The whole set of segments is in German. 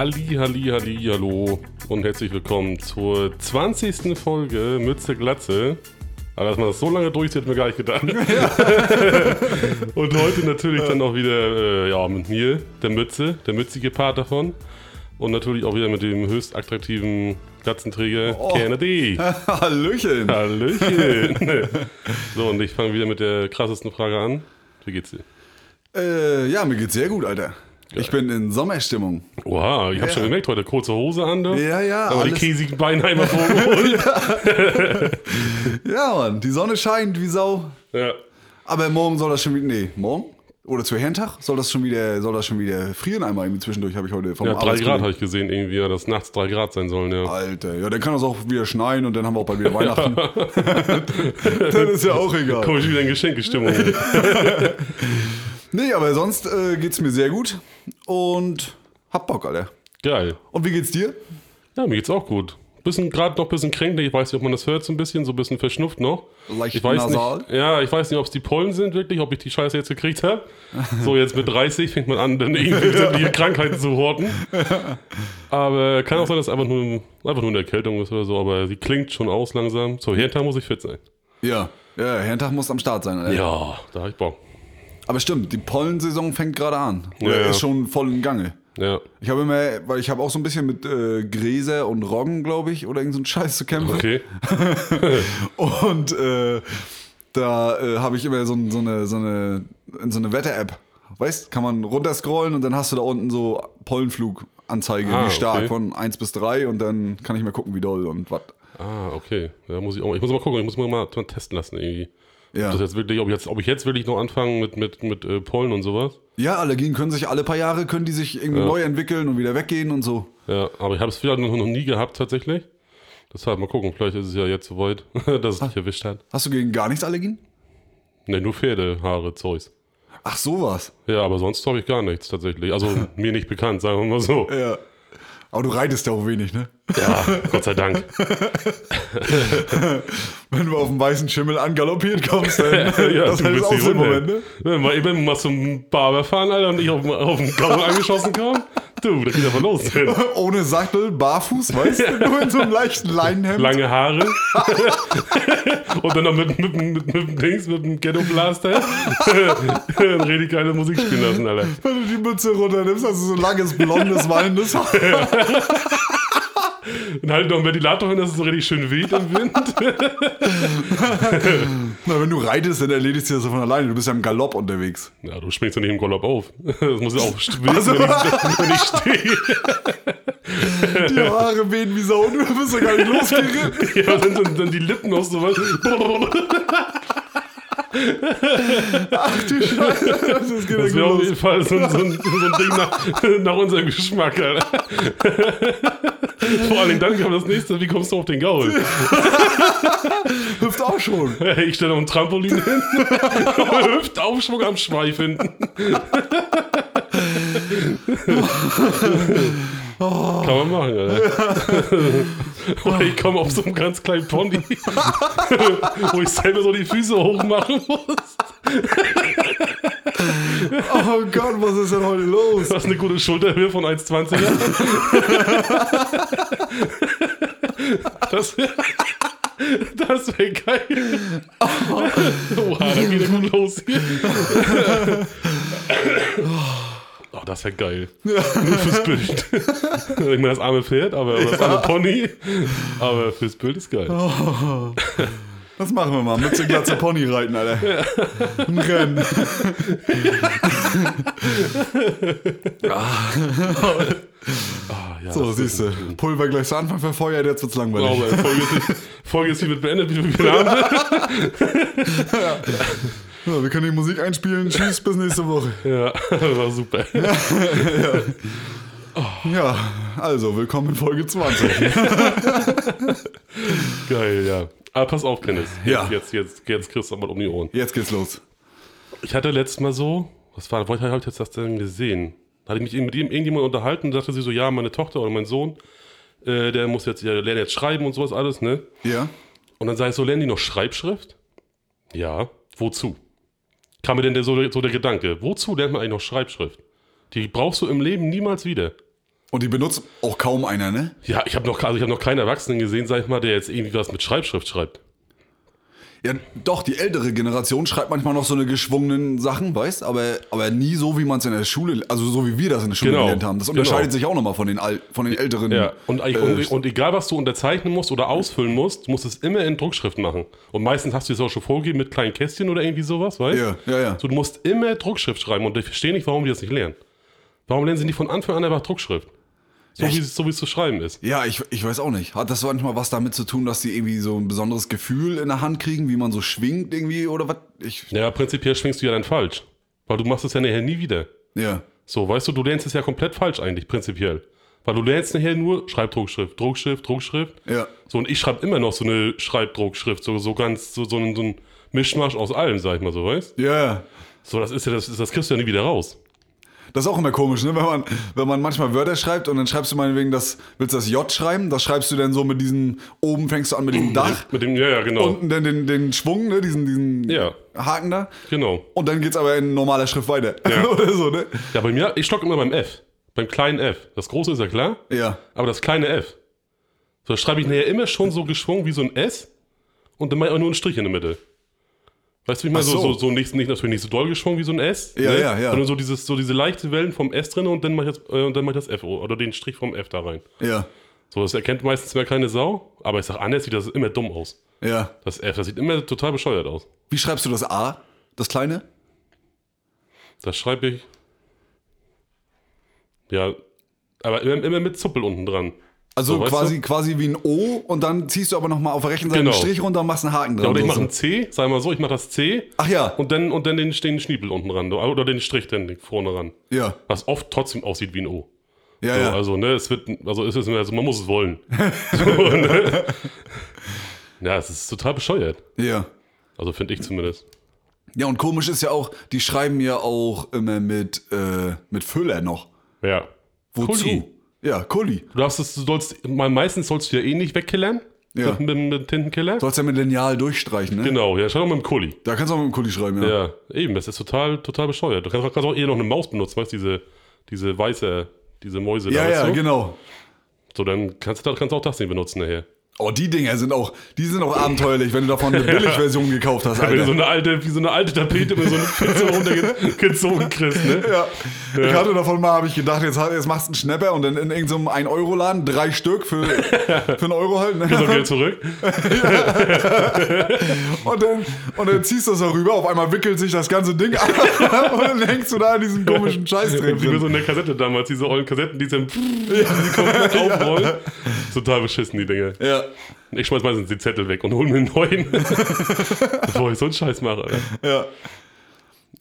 Halli, Halli, Halli, hallo und herzlich willkommen zur 20. Folge Mütze Glatze. Aber dass man das so lange durchzieht, hat mir gar nicht gedacht. und heute natürlich dann auch wieder äh, ja, mit mir, der Mütze, der mützige Part davon. Und natürlich auch wieder mit dem höchst attraktiven Glatzenträger Oh. Kennedy. Hallöchen. Hallöchen. so, und ich fange wieder mit der krassesten Frage an. Wie geht's dir? Äh, ja, mir geht's sehr gut, Alter. Ich bin in Sommerstimmung. Oha, ich habe Ja. schon gemerkt, heute kurze Hose an. Da. Ja, ja, Aber die alles- käsigen Beine einmal vorgeholt. Ja, Mann, die Sonne scheint wie Sau. ja. Aber morgen soll das schon wieder. Nee, morgen? Oder zu Herrentag soll das schon wieder, soll das schon wieder frieren einmal irgendwie zwischendurch, habe ich heute vom Ja, drei Grad habe ich gesehen, irgendwie, ja, dass nachts drei Grad sein sollen, ja. Alter, ja, dann kann das auch wieder schneien und dann haben wir auch bald wieder Weihnachten. dann ist ja auch egal. Komme ich wieder in Geschenkestimmung. Nee, aber sonst äh, geht's mir sehr gut und hab Bock, Alter. Geil. Und wie geht's dir? Ja, mir geht's auch gut. Bisschen, gerade noch ein bisschen kränklich, ich weiß nicht, ob man das hört, so ein bisschen, so ein bisschen verschnupft noch. Leicht ich weiß nasal? Nicht, ja, ich weiß nicht, ob es die Pollen sind wirklich, ob ich die Scheiße jetzt gekriegt habe. So, jetzt mit 30 fängt man an, dann irgendwie sämtliche Krankheiten zu horten. Aber kann auch sein, dass es einfach nur, einfach nur eine Erkältung ist oder so, aber sie klingt schon aus langsam. So, Hirntag muss ich fit sein. Ja, ja, Herrentag muss am Start sein, Alter. Ja, da hab ich Bock. Aber stimmt, die Pollensaison fängt gerade an. Ja, Oder ja. ist schon voll im Gange. Ja, Ich habe immer, weil ich habe auch so ein bisschen mit äh, Gräser und Roggen, glaube ich, oder irgend so ein Scheiß zu kämpfen. okay. Und äh, da äh, habe ich immer so, so eine, so eine, in so eine Wetter-App. Weißt, kann man runterscrollen und dann hast du da unten so Pollenfluganzeige, Ah, wie stark, okay. von 1 bis 3 und dann kann ich mal gucken, wie doll und was. Ah, okay. Ja, muss ich, auch, ich muss mal gucken, ich muss mal, mal testen lassen irgendwie. Ja. Das jetzt wirklich, ob, ich jetzt, ob ich jetzt wirklich noch anfange mit, mit, mit äh, Pollen und sowas. ja, Allergien können sich alle paar Jahre, können die sich irgendwie neu entwickeln und wieder weggehen und so. Ja, aber ich habe es vielleicht noch, noch nie gehabt tatsächlich. Deshalb mal gucken, vielleicht ist es ja jetzt soweit, dass es dich erwischt hat. Hast du gegen gar nichts Allergien? Ne, nur Pferdehaare, Zeus. Ach, sowas. Ja, aber sonst habe ich gar nichts tatsächlich. Also mir nicht bekannt, sagen wir mal so. Ja. Aber du reitest ja auch wenig, ne? Ja, Gott sei Dank. Wenn du auf dem weißen Schimmel angaloppiert kommst, dann Ja, das bist auch so Hunde. Moment, ne? Wenn wir eben mal zum Barber fahren, Alter, und ich auf, auf den Gaul angeschossen kam, du, da geht aber los. Ohne Sattel, barfuß, weißt du? Nur in so einem leichten Leinenhemd. Lange Haare. und dann noch mit, mit, mit, mit, dem Dings, mit dem Ghetto Blaster. dann rede ich keine Musik spielen lassen, Alter. Wenn du die Mütze runternimmst, hast du so langes, blondes, wallendes Haar. Und halt noch einen Ventilator hin, dass es so richtig schön weht im Wind. Na, wenn du reitest, dann erledigst du das von alleine. Du bist ja im Galopp unterwegs. Ja, du springst ja nicht im Galopp auf. Das muss ja auch wissen, wenn, ich, wenn ich stehe. Die Haare wehen wie Sau du bist ja gar nicht losgeritten. Ja, dann, dann, dann die Lippen noch so was. Ach du Scheiße. Das ja Das wäre auf jeden Fall so, ein- so, ein, so ein Ding nach, nach unserem Geschmack, Alter. Vor allem dann kam das nächste, wie kommst du auf den Gaul? Hüpft auch schon. Ich stelle noch ein Trampolin hin. Hüftaufschwung am Schweif hinten. Kann man machen, Alter. Oder ich komme auf so einen ganz kleinen Pony, wo ich selber so die Füße hochmachen muss. Oh Gott, was ist denn heute los? Du hast eine gute Schulterhöhe von 1,20. Das wäre das wär geil. Oha, da geht er gut los hier. Oh, das wäre geil. Nur fürs Bild. Ich meine, das arme Pferd, aber oder das arme Pony. Aber fürs Bild ist geil. Das machen wir mal. Mütze, Glatze, Pony reiten, Alter. Ein Rennen. Ah, ja, So, siehst du. Pulver gleich zu Anfang verfeuert, jetzt wird's langweilig. Sauber. Folge ist, Folge ist hiermit beendet, wie wir haben. Ja, wir können die Musik einspielen. Tschüss, bis nächste Woche. Ja, war super. Ja, also, willkommen in Folge 20. Geil, ja. Aber pass auf, Dennis. Ja. Jetzt, jetzt, jetzt kriegst du mal um die Ohren. Jetzt geht's los. Ich hatte letztes Mal so, was war, wollte ich jetzt das denn gesehen? Da hatte ich mich mit ihm irgendjemand unterhalten und sagte sie so, ja, meine Tochter oder mein Sohn, äh, der muss jetzt, der lernt jetzt schreiben und sowas alles, ne? Ja? Und dann sage ich so, lernen die noch Schreibschrift? Ja. Wozu? Kam mir denn der, so, so der Gedanke, wozu lernt man eigentlich noch Schreibschrift? Die brauchst du im Leben niemals wieder. Und die benutzt auch kaum einer, ne? Ja, ich habe noch, also ich hab noch keinen Erwachsenen gesehen, sag ich mal, der jetzt irgendwie was mit Schreibschrift schreibt. Ja, doch, die ältere Generation schreibt manchmal noch so eine geschwungenen Sachen, weißt aber, aber nie so, wie man es in der Schule, also so wie wir das in der Schule Genau. gelernt haben. Das unterscheidet Genau. sich auch nochmal von den, Al von den älteren. Ja, und, äh, und, und egal, was du unterzeichnen musst oder ausfüllen musst, du musst es immer in Druckschrift machen. Und meistens hast du es auch schon vorgegeben mit kleinen Kästchen oder irgendwie sowas, weißt Ja, ja, ja. So, du musst immer Druckschrift schreiben und ich verstehe nicht, warum die das nicht lernen. Warum lernen sie nicht von Anfang an einfach Druckschrift? So, wie, es- so wie es zu schreiben ist. Ja, ich, ich weiß auch nicht. Hat das manchmal was damit zu tun, dass die irgendwie so ein besonderes Gefühl in der Hand kriegen, wie man so schwingt irgendwie oder was? Ich, Ja, prinzipiell schwingst du ja dann falsch. Weil du machst es ja nachher nie wieder. ja. So, weißt du, du lernst es ja komplett falsch eigentlich, prinzipiell. Weil du lernst nachher nur Schreibdruckschrift, Druckschrift, Druckschrift. Ja. So, und ich schreibe immer noch so eine Schreibdruckschrift, so, so ganz, so, so, ein, so ein Mischmasch aus allem, sag ich mal so, weißt Ja, ja. So, das ist ja, das, das kriegst du ja nie wieder raus. Das ist auch immer komisch, ne? Wenn man, wenn man manchmal Wörter schreibt und dann schreibst du meinetwegen das, willst du das J schreiben, das schreibst du dann so mit diesem, oben fängst du an mit dem Dach, Mit dem, ja, ja, genau. unten dann den, den Schwung, ne? Diesen, diesen Ja. Haken da. genau. Und dann geht's aber in normaler Schrift weiter. Ja. Oder so, ne? Ja, bei mir, ich stock immer beim F. Beim kleinen F. Das große ist ja klar, Ja. aber das kleine F. So, das schreibe ich nachher immer schon so geschwungen wie so ein S und dann mache ich auch nur einen Strich in der Mitte. Weißt du, wie ich meine? So, so. so, so nicht, nicht natürlich nicht so doll geschwungen wie so ein S. Ja, ne? ja, ja. Sondern so, dieses, so diese leichte Wellen vom S drin und dann mache ich, das, äh, und dann mach ich das F oder den Strich vom F da rein. Ja. So, das erkennt meistens mehr keine Sau, aber ich sag, anders sieht das immer dumm aus. Ja. Das F, das sieht immer total bescheuert aus. Wie schreibst du das A? Das kleine? Das schreibe ich. Ja, aber immer, immer mit Zuppel unten dran. Also So, quasi, quasi wie ein O und dann ziehst du aber nochmal auf der rechten Seite Genau. einen Strich runter und machst einen Haken dran. Ja, oder ich mache ein C, sag mal so, ich mache das C Ach ja. und dann, und dann den, den Schniepel unten ran. Oder den Strich dann vorne ran. Ja. Was oft trotzdem aussieht wie ein O. Ja, So, ja. Also, ne, es wird, also es ist, also man muss es wollen. so, ne? Ja, es ist total bescheuert. ja. Also finde ich zumindest. Ja, und komisch ist ja auch, die schreiben ja auch immer mit, äh, mit Füller noch. Ja. Wozu? Kuli. Ja, Kuli. Du darfst es, du sollst, meistens sollst du ja eh nicht wegkillern. Ja. Mit, mit, mit Tintenkiller. Sollst ja mit Lineal durchstreichen, ne? Genau, ja, schau doch mit dem Kuli. Da kannst du auch mit dem Kuli schreiben, ja. Ja, eben, das ist total, total bescheuert. Du kannst, kannst auch eher noch eine Maus benutzen, weißt du, diese, diese weiße, diese Mäuse Ja, da. ja, du? genau. So, dann kannst du kannst du auch das nicht benutzen nachher. Oh, die Dinger sind auch, die sind auch abenteuerlich, wenn du davon eine Billigversion gekauft hast, Wenn du so Alter. eine alte, wie so eine alte Tapete mit so einer Pizza runtergezogen kriegst, ne? Ja. Ich hatte davon mal, habe ich gedacht, jetzt, jetzt machst du einen Schnapper und dann in irgendeinem 1-Euro-Laden drei Stück für, für einen Euro halt. So Ne? Geld zurück. Und, dann, und dann ziehst du das darüber, auf einmal wickelt sich das ganze Ding ab und dann hängst du da in diesem komischen Wie bei drin. so einer Kassette damals, diese ollen Kassetten, die dann die komplett aufrollen. Total beschissen, die Dinge. Ja, Ich schmeiß meistens die Zettel weg und hol mir einen neuen. Bevor ich so einen Scheiß mache. Ja.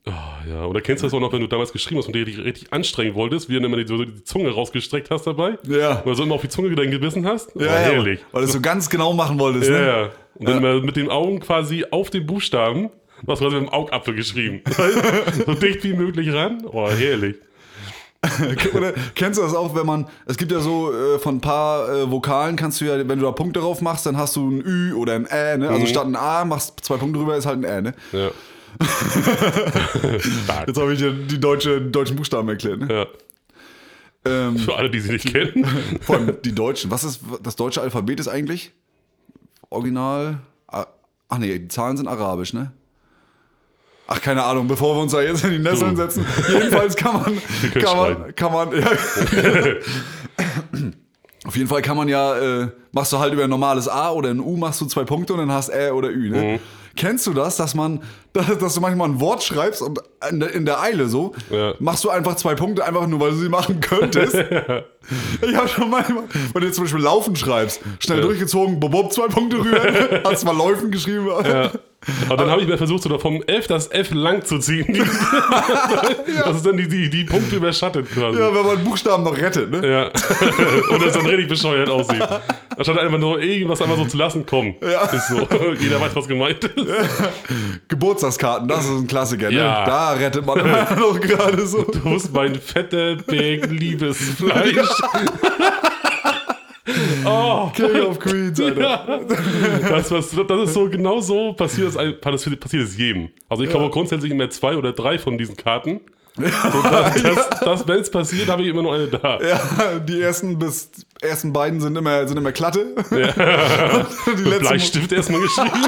Oh, ja, oder kennst du das auch noch, wenn du damals geschrieben hast und dir richtig, richtig anstrengen wolltest, wie du immer die, so die Zunge rausgestreckt hast dabei? Ja. Oder so immer auf die Zunge dann gebissen hast? Ja, oh, ja, herrlich. weil du es so ganz genau machen wolltest, Ja, ne? ja. Und dann immer mit den Augen quasi auf den Buchstaben, was quasi mit dem Augapfel geschrieben. so dicht wie möglich ran. Oh, herrlich. Oder kennst du das auch, wenn man, es gibt ja so äh, von ein paar äh, Vokalen kannst du ja, wenn du da Punkte drauf machst, dann hast du ein Ü oder ein Ä, ne? Mhm. Also statt ein A machst zwei Punkte drüber, ist halt ein Ä, ne? Ja. Jetzt habe ich dir die deutsche, deutschen Buchstaben erklärt, ne? Ja. Ähm, Für alle, die sie nicht kennen. vor allem die deutschen. Was ist, das deutsche Alphabet ist eigentlich? Original? Ach nee, die Zahlen sind arabisch, ne? Ach, keine Ahnung, bevor wir uns da jetzt in die Nesseln setzen. Jedenfalls kann man, kann man, kann man, ja. Auf jeden Fall kann man ja, äh, machst du halt über ein normales A oder ein U, machst du zwei Punkte und dann hast Ä oder Ü, ne? Mhm. Kennst du das, dass man, dass, dass du manchmal ein Wort schreibst und in der, in der Eile so, Ja. machst du einfach zwei Punkte, einfach nur, weil du sie machen könntest? Ich habe schon manchmal, wenn du zum Beispiel Laufen schreibst, schnell Ja. durchgezogen, bob, bob, zwei Punkte rüber, hast mal Läufen geschrieben. Ja. Aber dann habe ich mir versucht, so vom F das F lang zu ziehen. Das ist dann die, die, die Punkte überschattet quasi. Ja, wenn man Buchstaben noch rettet, ne? Ja. Und es dann richtig bescheuert aussieht. Anstatt einfach nur irgendwas einfach so zu lassen, komm. Ja. Ist so. Jeder weiß, was gemeint ist. Geburtstagskarten, das ist ein Klassiker, ne? Ja. Da rettet man immer noch gerade so. Du bist mein fetter Berg Liebesfleisch. Oh, King of Queens, Alter. ja. das, was, das ist so, genau so passiert es, passiert es jedem. Also ich kaufe grundsätzlich immer zwei oder drei von diesen Karten. Das, das, das wenn es passiert, habe ich immer noch eine da. Ja, die ersten bis ersten beiden sind immer, sind immer glatte. die Mit Bleistift erstmal geschrieben.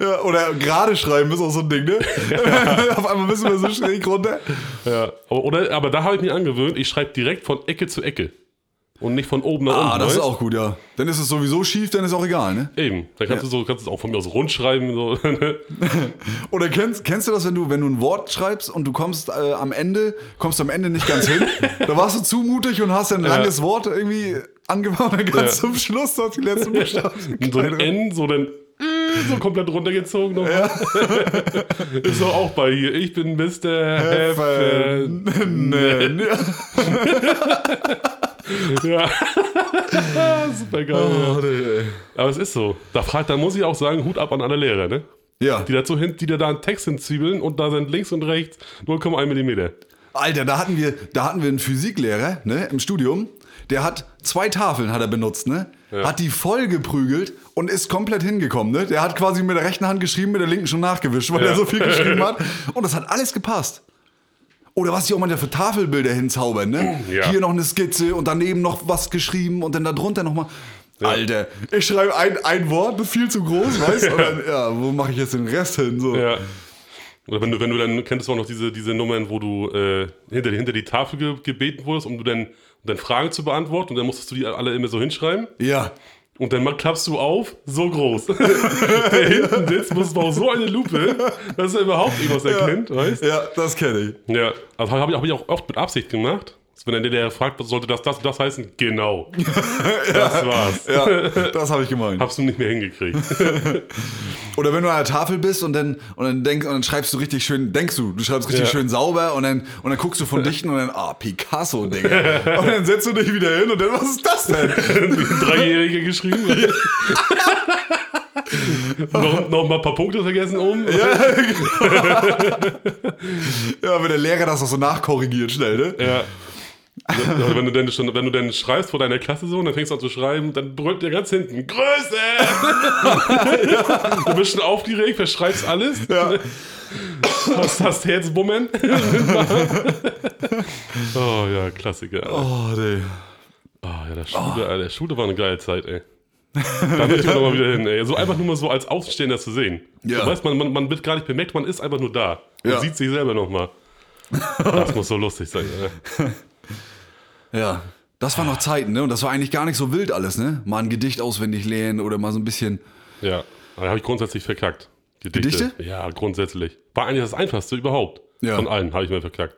Ja, oder gerade schreiben ist auch so ein Ding, ne? Auf einmal müssen wir so schräg runter. Ja. Aber, oder, aber da habe ich mir angewöhnt, ich schreibe direkt von Ecke zu Ecke. Und nicht von oben nach unten. Ah, das ist weißt? auch gut, ja. Dann ist es sowieso schief, dann ist auch egal, ne? Eben. Dann kannst du so, kannst du es auch von mir aus rund schreiben. So. Oder kennst, kennst du das, wenn du, wenn du ein Wort schreibst und du kommst äh, am Ende, kommst du am Ende nicht ganz hin? da warst du zu mutig und hast ein langes Wort irgendwie angebaut und dann ganz Ja. zum Schluss noch die letzten Buchstaben. so ein N, so dann so komplett runtergezogen. Noch. ist doch auch bei hier. Ich bin Mr. Heffen. Ja. Super geil. Oh, ja. Aber es ist so. Da, fragt, da muss ich auch sagen, Hut ab an alle Lehrer, ne? Ja. Die dazu hin, die da einen Text hinzwiebeln und da sind links und rechts 0,1 Millimeter. Alter, da hatten wir, da hatten wir einen Physiklehrer, ne, im Studium. Der hat zwei Tafeln hat er benutzt, ne? Hat die voll geprügelt und ist komplett hingekommen, ne? Der hat quasi mit der rechten Hand geschrieben, mit der linken schon nachgewischt, weil Ja. er so viel geschrieben hat. Und das hat alles gepasst. Oder was die auch manchmal für Tafelbilder hinzaubern, ne? Ja. Hier noch eine Skizze und daneben noch was geschrieben und dann darunter nochmal. Alter, ich schreibe ein, ein Wort, viel zu groß, weißt du? Dann, ja, wo mache ich jetzt den Rest hin? So. Ja. Oder wenn du, wenn du dann, kennst du auch noch diese, diese Nummern, wo du äh, hinter, hinter die Tafel ge gebeten wurdest, um du dann, um dann Fragen zu beantworten und dann musstest du die alle immer so hinschreiben. ja. Und dann klappst du auf, so groß. Der hinten sitzt, muss auch so eine Lupe, dass er überhaupt irgendwas erkennt, weißt Ja, das kenne ich. Ja, also habe ich, hab ich auch oft mit Absicht gemacht. Wenn der der fragt, sollte das, das, das heißen? Genau. Das war's. Ja, das habe ich gemeint. Habst du nicht mehr hingekriegt. Oder wenn du an der Tafel bist und dann, und dann denkst und dann schreibst du richtig schön, denkst du, du schreibst richtig Ja. schön sauber und dann, und dann guckst du von Dichten und dann, ah, Picasso, Digga. Und dann setzt du dich wieder hin und dann, was ist das denn? Dreijähriger geschrieben. noch, noch mal ein paar Punkte vergessen oben. Ja, wenn der Lehrer das auch so nachkorrigiert schnell, ne? Ja. Also wenn, du denn schon, wenn du dann schreibst vor deiner Klasse so und dann fängst du an zu schreiben, dann brüllt der ganz hinten Größe! Du bist schon aufgeregt, verschreibst alles. Ja. Hast, hast Herzbummen. oh ja, Klassiker. Alter. Oh, nee. Oh, ja, der Schule, Alter, Schule war eine geile Zeit, ey. Da möchte ich auch nochmal wieder hin, ey. So einfach nur mal so als Außenstehender zu sehen. Ja. Du weißt, man, man, man wird gar nicht bemerkt, man ist einfach nur da. Man Ja. sieht sich selber nochmal. Das muss so lustig sein, ey. Ja. Das waren noch Zeiten, ne? Und das war eigentlich gar nicht so wild alles, ne? Mal ein Gedicht auswendig lernen oder mal so ein bisschen. Ja, da habe ich grundsätzlich verkackt. Gedichte? Gedichte? Ja, grundsätzlich. War eigentlich das Einfachste überhaupt. Ja. Von allen habe ich mir verkackt.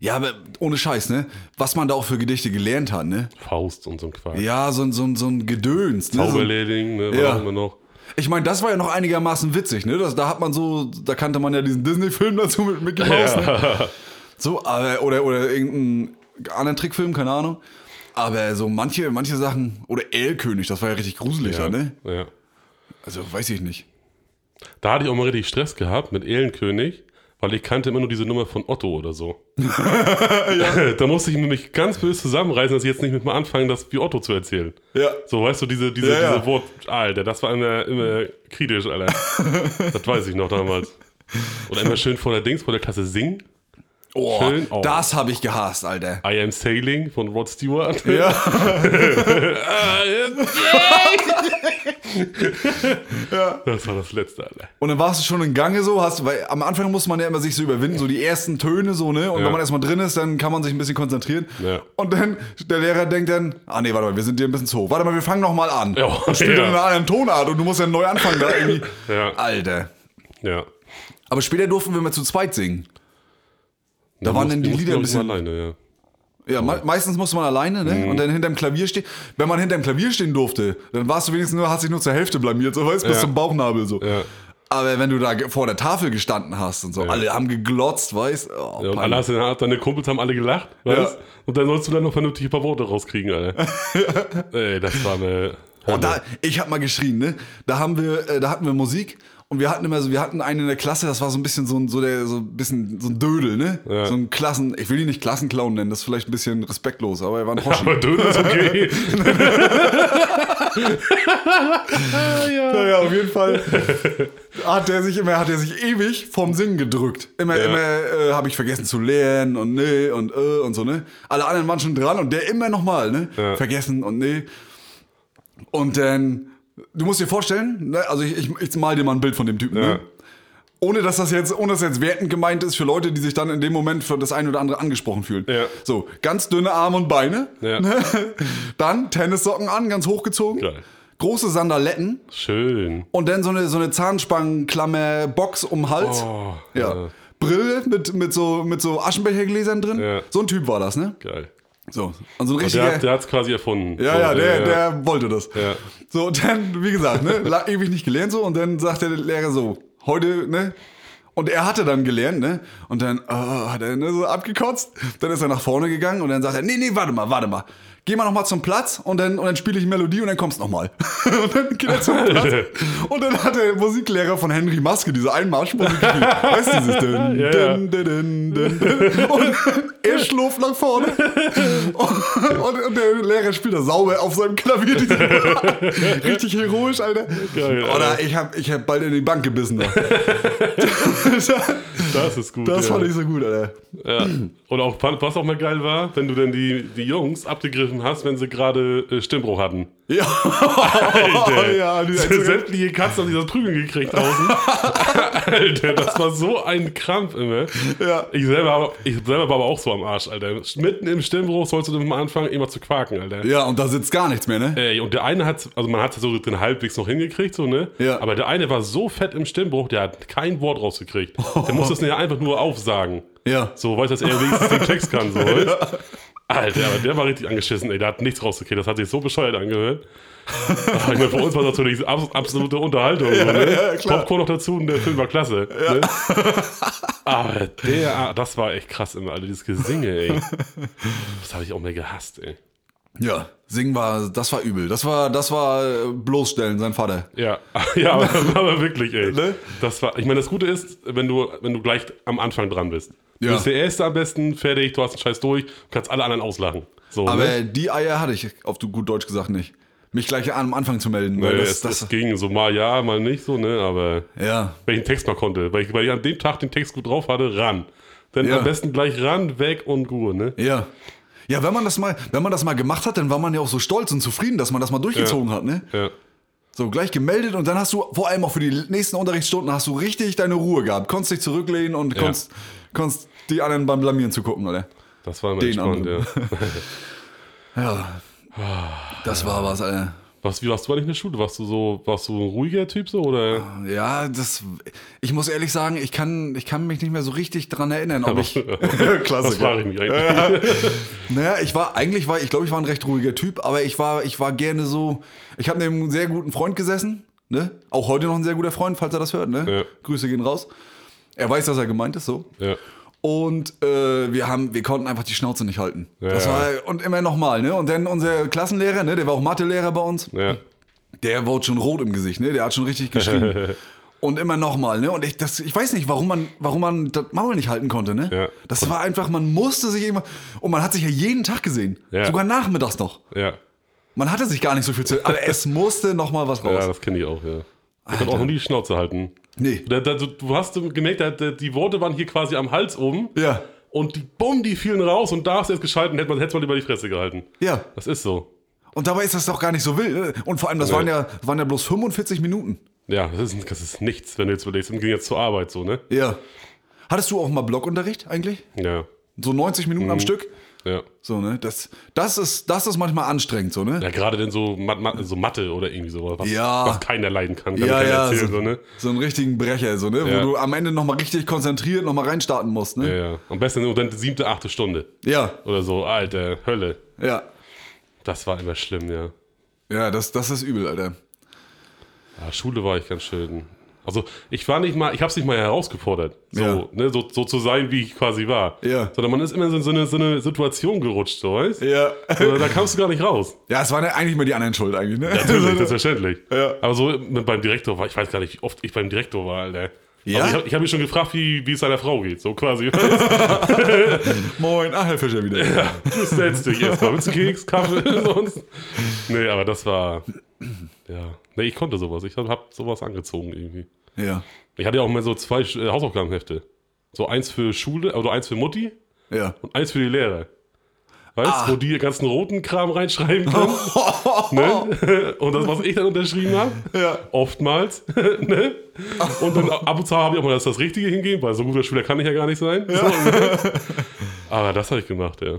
Ja, aber ohne Scheiß, ne? Was man da auch für Gedichte gelernt hat, ne? Faust und so ein Quark. Ja, so, ein- so, so ein Gedöns, ne? Zauberlehrling, ne, war Ja. auch immer noch. ich meine, das war ja noch einigermaßen witzig, ne? Das, da hat man so, da kannte man ja diesen Disney-Film dazu mit Mickey Mouse, ne? Ja. So, aber, oder, oder irgendeinen anderen Trickfilm, keine Ahnung. Aber so manche, manche Sachen, oder Erlkönig, das war ja richtig gruselig, ja. ne? ja. Also weiß ich nicht. Da hatte ich auch mal richtig Stress gehabt mit Ehlenkönig, weil ich kannte immer nur diese Nummer von Otto oder so. da musste ich mich ganz böse zusammenreißen, dass ich jetzt nicht mit mal anfangen, das wie Otto zu erzählen. Ja. So, weißt du, diese, diese, Ja, ja. diese Wort, Alter, das war immer, immer kritisch, Alter. das weiß ich noch damals. Oder immer schön vor der Dings, vor der Klasse singen. Oh, Schön. Oh. das habe ich gehasst, Alter. I Am Sailing von Rod Stewart. Ja. Das war das letzte, Alter. Und dann warst du schon in Gange so, hast, weil am Anfang muss man ja immer sich so überwinden, so die ersten Töne so, ne? Und Ja. wenn man erstmal drin ist, dann kann man sich ein bisschen konzentrieren. Ja. Und dann, der Lehrer denkt dann, ah nee, warte mal, wir sind dir ein bisschen zu hoch. Warte mal, wir fangen noch mal an. Ja. Und spielt Ja. dann in einer anderen Tonart und du musst dann neu anfangen da irgendwie. Alter. Ja. Aber später durften wir mal zu zweit singen. Da waren dann die Lieder ein bisschen. alleine, ja. Ja, me meistens musste man alleine, ne? Und dann hinterm Klavier stehen. Wenn man hinterm Klavier stehen durfte, dann warst du wenigstens nur, hast dich nur zur Hälfte blamiert, so weißt bis Ja. zum Bauchnabel so. Ja. Aber wenn du da vor der Tafel gestanden hast und so, alle haben geglotzt, weißt oh, Ja, und alle hast, deine Kumpels haben alle gelacht, weißt Ja. Und dann sollst du dann noch vernünftig ein paar Worte rauskriegen, Alter. Ey, das war eine. Oh, da, ich hab mal geschrien, ne? Da haben wir, äh, da hatten wir Musik und wir hatten immer so, wir hatten einen in der Klasse, das war so ein bisschen so ein, so der, so ein bisschen so ein Dödel, ne? Ja. So ein Klassen, ich will ihn nicht Klassenclown nennen, das ist vielleicht ein bisschen respektlos, aber er war ein Hoshi. Aber Döner ist okay. Naja, auf jeden Fall hat er sich immer, hat er sich ewig vom Singen gedrückt. Immer, Ja. immer äh, habe ich vergessen zu lernen und nee und äh und so, ne? Alle anderen waren schon dran und der immer nochmal, ne? Ja. Vergessen und nee. Und dann, du musst dir vorstellen, ne? also ich, ich, ich mal dir mal ein Bild von dem Typen, Ja. ne? Ohne dass das jetzt, ohne dass das jetzt wertend gemeint ist für Leute, die sich dann in dem Moment für das eine oder andere angesprochen fühlen. Ja. So, ganz dünne Arme und Beine. Ja. Ne? Dann Tennissocken an, ganz hochgezogen. Geil. Große Sandaletten. Schön. Und dann so eine, so eine Zahnspangenklammer-Box um den Hals. Oh, ja. Brille mit, mit, so, mit so Aschenbechergläsern drin. Ja. So ein Typ war das, ne? Geil. So. Und so ein Der, richtiger. hat- der hat es quasi erfunden. ja, So, ja, der, ja. der wollte das. Ja. So, und dann, wie gesagt, ne, ewig nicht gelernt so. Und dann sagt der Lehrer so, heute, ne? Und er hatte dann gelernt, ne? Und dann oh, hat er ne, so abgekotzt. Dann ist er nach vorne gegangen und dann sagt er, nee, nee, warte mal, warte mal. Geh mal noch mal zum Platz und dann, und dann spiele ich Melodie und dann kommst noch mal. und dann geht er zum Platz. Und dann hat der Musiklehrer von Henry Maske diese Einmarschmusik. Weißt du, dieses dün, Ja, dün, dün, dün, dün, dün. Und er schlurft nach vorne. Und, und, und der Lehrer spielt da sauber auf seinem Klavier. diese- Richtig heroisch, Alter. Geil, Oder Alter. ich hab, ich hab bald in die Bank gebissen. Da. Das ist gut. Das ja. fand ich so gut, Alter. Ja. Und auch, was auch mal geil war, wenn du dann die, die Jungs abgegriffen hast, wenn sie gerade äh, Stimmbruch hatten. Ja. Alter, ja, die sämtliche Katzen haben dieses Prügeln gekriegt draußen. Alter, das war so ein Krampf immer. Ja. Ich selber, ich selber war aber auch so am Arsch, Alter. Mitten im Stimmbruch sollst du dann mal anfangen, immer zu quaken, Alter. ja, und da sitzt gar nichts mehr, ne? Ey, und der eine hat, also man hat so den halbwegs noch hingekriegt, so, ne? Ja. Aber der eine war so fett im Stimmbruch, der hat kein Wort rausgekriegt. Der musste es ja einfach nur aufsagen. Ja. So, weißt du, dass er wenigstens den Text kann, so, weißt? Alter, aber der war richtig angeschissen, ey. Der hat nichts rausgekriegt. Das hat sich so bescheuert angehört. Ich meine, für uns war das natürlich abs absolute Unterhaltung. so, ne? ja, klar. Popcorn noch dazu und der Film war klasse. Ne? Aber der, das war echt krass immer, Alter. Dieses Gesinge, ey. Das habe ich auch mehr gehasst, ey. Ja. Singen war, das war übel. Das war, das war äh, bloßstellen, sein Vater. Ja, ja aber, aber wirklich, ey. Ne? Das war, ich meine, das Gute ist, wenn du, wenn du gleich am Anfang dran bist. Du Ja. bist der Erste am besten, fertig, du hast den Scheiß durch, kannst alle anderen auslachen. So, Aber ne? die Eier hatte ich, auf du gut Deutsch gesagt, nicht. Mich gleich am Anfang zu melden. Weil Nee, das, es, das, es ging so mal ja, mal nicht so, ne? Aber ja. wenn ich den Text mal konnte, weil ich, weil ich an dem Tag den Text gut drauf hatte, ran. Dann Ja. am besten gleich ran, weg und Ruhe, ne? Ja. Ja, wenn man das mal, wenn man das mal gemacht hat, dann war man ja auch so stolz und zufrieden, dass man das mal durchgezogen hat, ne? Ja. So gleich gemeldet und dann hast du vor allem auch für die nächsten Unterrichtsstunden hast du richtig deine Ruhe gehabt. Konntest dich zurücklehnen und Ja. Konntest, die anderen beim Blamieren zu gucken, oder? Das war immer Den entspannt, ja. anderen. Ja. Das war was, Alter. Was, wie warst du eigentlich in der Schule? Warst du so, warst du ein ruhiger Typ so, oder? Ja, das. Ich muss ehrlich sagen, ich kann, ich kann mich nicht mehr so richtig dran erinnern, ob ich. Das frage ich mich eigentlich. Naja, ich war, eigentlich war, ich glaube, ich war ein recht ruhiger Typ, aber ich war, ich war gerne so. Ich habe neben einem sehr guten Freund gesessen, ne? Auch heute noch ein sehr guter Freund, falls er das hört, ne? Ja. Grüße gehen raus. Er weiß, dass er gemeint ist, so. Ja. Und äh, wir haben, wir konnten einfach die Schnauze nicht halten. Das Ja. war und immer nochmal, ne? Und dann unser Klassenlehrer, ne? Der war auch Mathelehrer bei uns. Ja. Der wurde schon rot im Gesicht, ne? Der hat schon richtig geschrien. Und immer nochmal, ne? Und ich, das, ich weiß nicht, warum man, warum man das Maul nicht halten konnte, ne? Ja. Das war einfach, man musste sich immer. Und man hat sich ja jeden Tag gesehen. Ja. Sogar nachmittags noch. Ja. Man hatte sich gar nicht so viel zu. Aber es musste nochmal was Ja, raus. das kenne ich auch, ja. Ich kann auch nie die Schnauze halten. Nee. Da, da, du, hast gemerkt, da, die Worte waren hier quasi am Hals oben. Ja. Und die Bumm, die fielen raus und da hast du jetzt geschalten, hätte man hätte man lieber die Fresse gehalten. Ja. Das ist so. Und dabei ist das doch gar nicht so wild. ne? Und vor allem, das Nee. waren, ja, waren ja bloß 45 Minuten. Ja, das ist, das ist nichts, wenn du jetzt überlegst. Im Gegensatz zur Arbeit so, ne? Ja. Hattest du auch mal Blockunterricht eigentlich? Ja. So 90 Minuten Mhm. am Stück? Ja. So, ne? Das, das, ist, das ist manchmal anstrengend, so, ne? Ja, gerade denn so, Mat Mat so Mathe oder irgendwie so, was, Ja. was keiner leiden kann, kann Ja, keiner ja, erzählen, so, so, ne? so einen richtigen Brecher, so, ne? Ja. Wo du am Ende nochmal richtig konzentriert nochmal reinstarten musst, ne? Ja, ja. Am besten nur dann die siebte, achte Stunde. Ja, Oder so, alter, Hölle. ja. Das war immer schlimm, ja. Ja, das, das ist übel, Alter. Ja, Schule war ich ganz schön. Also ich war nicht mal, ich hab's nicht mal herausgefordert, so, Ja. ne, so, so zu sein, wie ich quasi war. Ja. Sondern man ist immer so in so eine, so eine Situation gerutscht, so weißt Ja. so, Da kamst du gar nicht raus. Ja, es waren ja eigentlich immer die anderen schuld, eigentlich, ne? Natürlich, selbstverständlich. Ja. Aber so mit, beim Direktor war, ich weiß gar nicht, wie oft ich beim Direktor war, Alter. Ja? Also ich habe hab mich schon gefragt, wie, wie es seiner Frau geht, so quasi. Moin, ach, Herr Fischer wieder. Du stellst dich erstmal. Willst du Keks, Kaffee, sonst? Nee, aber das war, Ja. Nee, ich konnte sowas. Ich hab, hab sowas angezogen irgendwie. Ja. Ich hatte ja auch mal so zwei äh, Hausaufgabenhefte. So eins für Schule, also eins für Mutti Ja. und eins für die Lehrer. Weißt Ah. du, wo die ihr ganzen roten Kram reinschreiben können? ne? Und das, was ich dann unterschrieben habe, Ja. oftmals. ne? Und dann ab und zu habe ich auch mal das, das Richtige hingeben, weil so guter Schüler kann ich ja gar nicht sein. So, ne? Aber das habe ich gemacht, ja.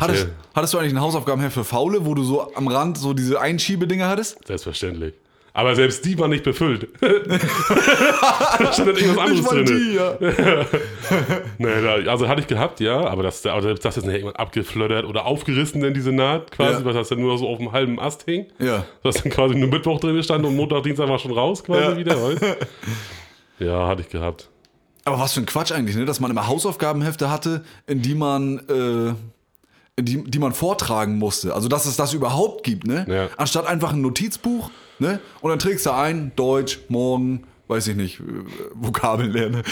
Hattest, hattest du eigentlich ein Hausaufgabenheft für Faule, wo du so am Rand so diese Einschiebedinger hattest? Selbstverständlich. Aber selbst die war nicht befüllt. da stand dann irgendwas anderes drin. ja. Nee, also hatte ich gehabt, ja, aber das, aber selbst das ist nachher irgendwann abgeflöttert oder aufgerissen, denn diese Naht quasi, Ja. weil das dann nur so auf dem halben Ast hing. Ja. Das dann quasi nur Mittwoch drin stand und Montag, Dienstag war schon raus quasi Ja. wieder, weißt Ja, hatte ich gehabt. Aber was für ein Quatsch eigentlich, ne? dass man immer Hausaufgabenhefte hatte, in die man, äh, die, die man vortragen musste. Also dass es das überhaupt gibt, ne? Ja. Anstatt einfach ein Notizbuch, ne? Und dann trägst du ein, Deutsch, morgen, weiß ich nicht, äh, Vokabeln lernen,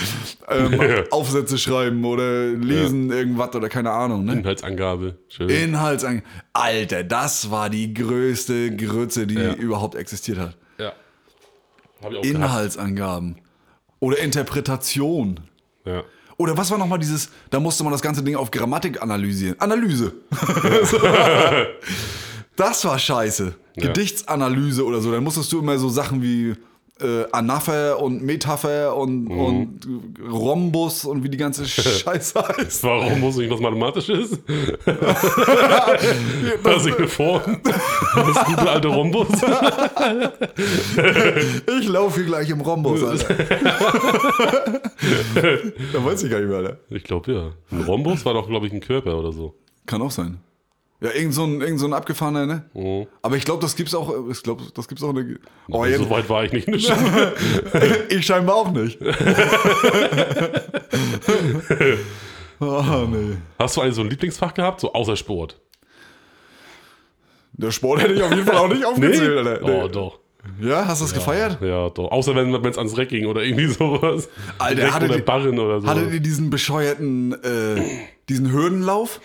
ähm, Ja. Aufsätze schreiben oder lesen irgendwas oder keine Ahnung, ne? Inhaltsangabe. Schön. Inhaltsangabe. Alter, das war die größte Grütze, die Ja. überhaupt existiert hat. ja. Hab ich auch gehabt. Inhaltsangaben. Oder Interpretation. Ja. Oder was war nochmal dieses, da musste man das ganze Ding auf Grammatik analysieren. Analyse. das war scheiße. Ja. Gedichtsanalyse oder so. Dann musstest du immer so Sachen wie äh, Anapher und Metapher und, Mhm. und Rhombus und wie die ganze Scheiße heißt. Warum muss ich was Mathematisches? das ist eine Form. Das gute alte Rhombus. Ich laufe hier gleich im Rhombus, Alter. da weiß ich gar nicht mehr, Alter. Ich glaube ja. Ein Rhombus war doch, glaube ich, ein Körper oder so. Kann auch sein. Ja, irgend so ein, irgend so ein abgefahrener, ne? Mhm. Aber ich glaube, das gibt's auch, ich glaube, das gibt's auch eine. Oh, jetzt, so weit war ich nicht in der Schule. ich scheinbar auch nicht. oh, nee. Hast du eigentlich so ein Lieblingsfach gehabt, so außer Sport? Der Sport hätte ich auf jeden Fall auch nicht aufgezählt, Alter. Nee. Oh, doch. Ja, hast du das gefeiert? Ja, doch. Außer wenn es ans Reck ging oder irgendwie sowas. Alter, Reck hatte oder die- Barren oder so. Hattet ihr diesen bescheuerten, äh, diesen Hürdenlauf?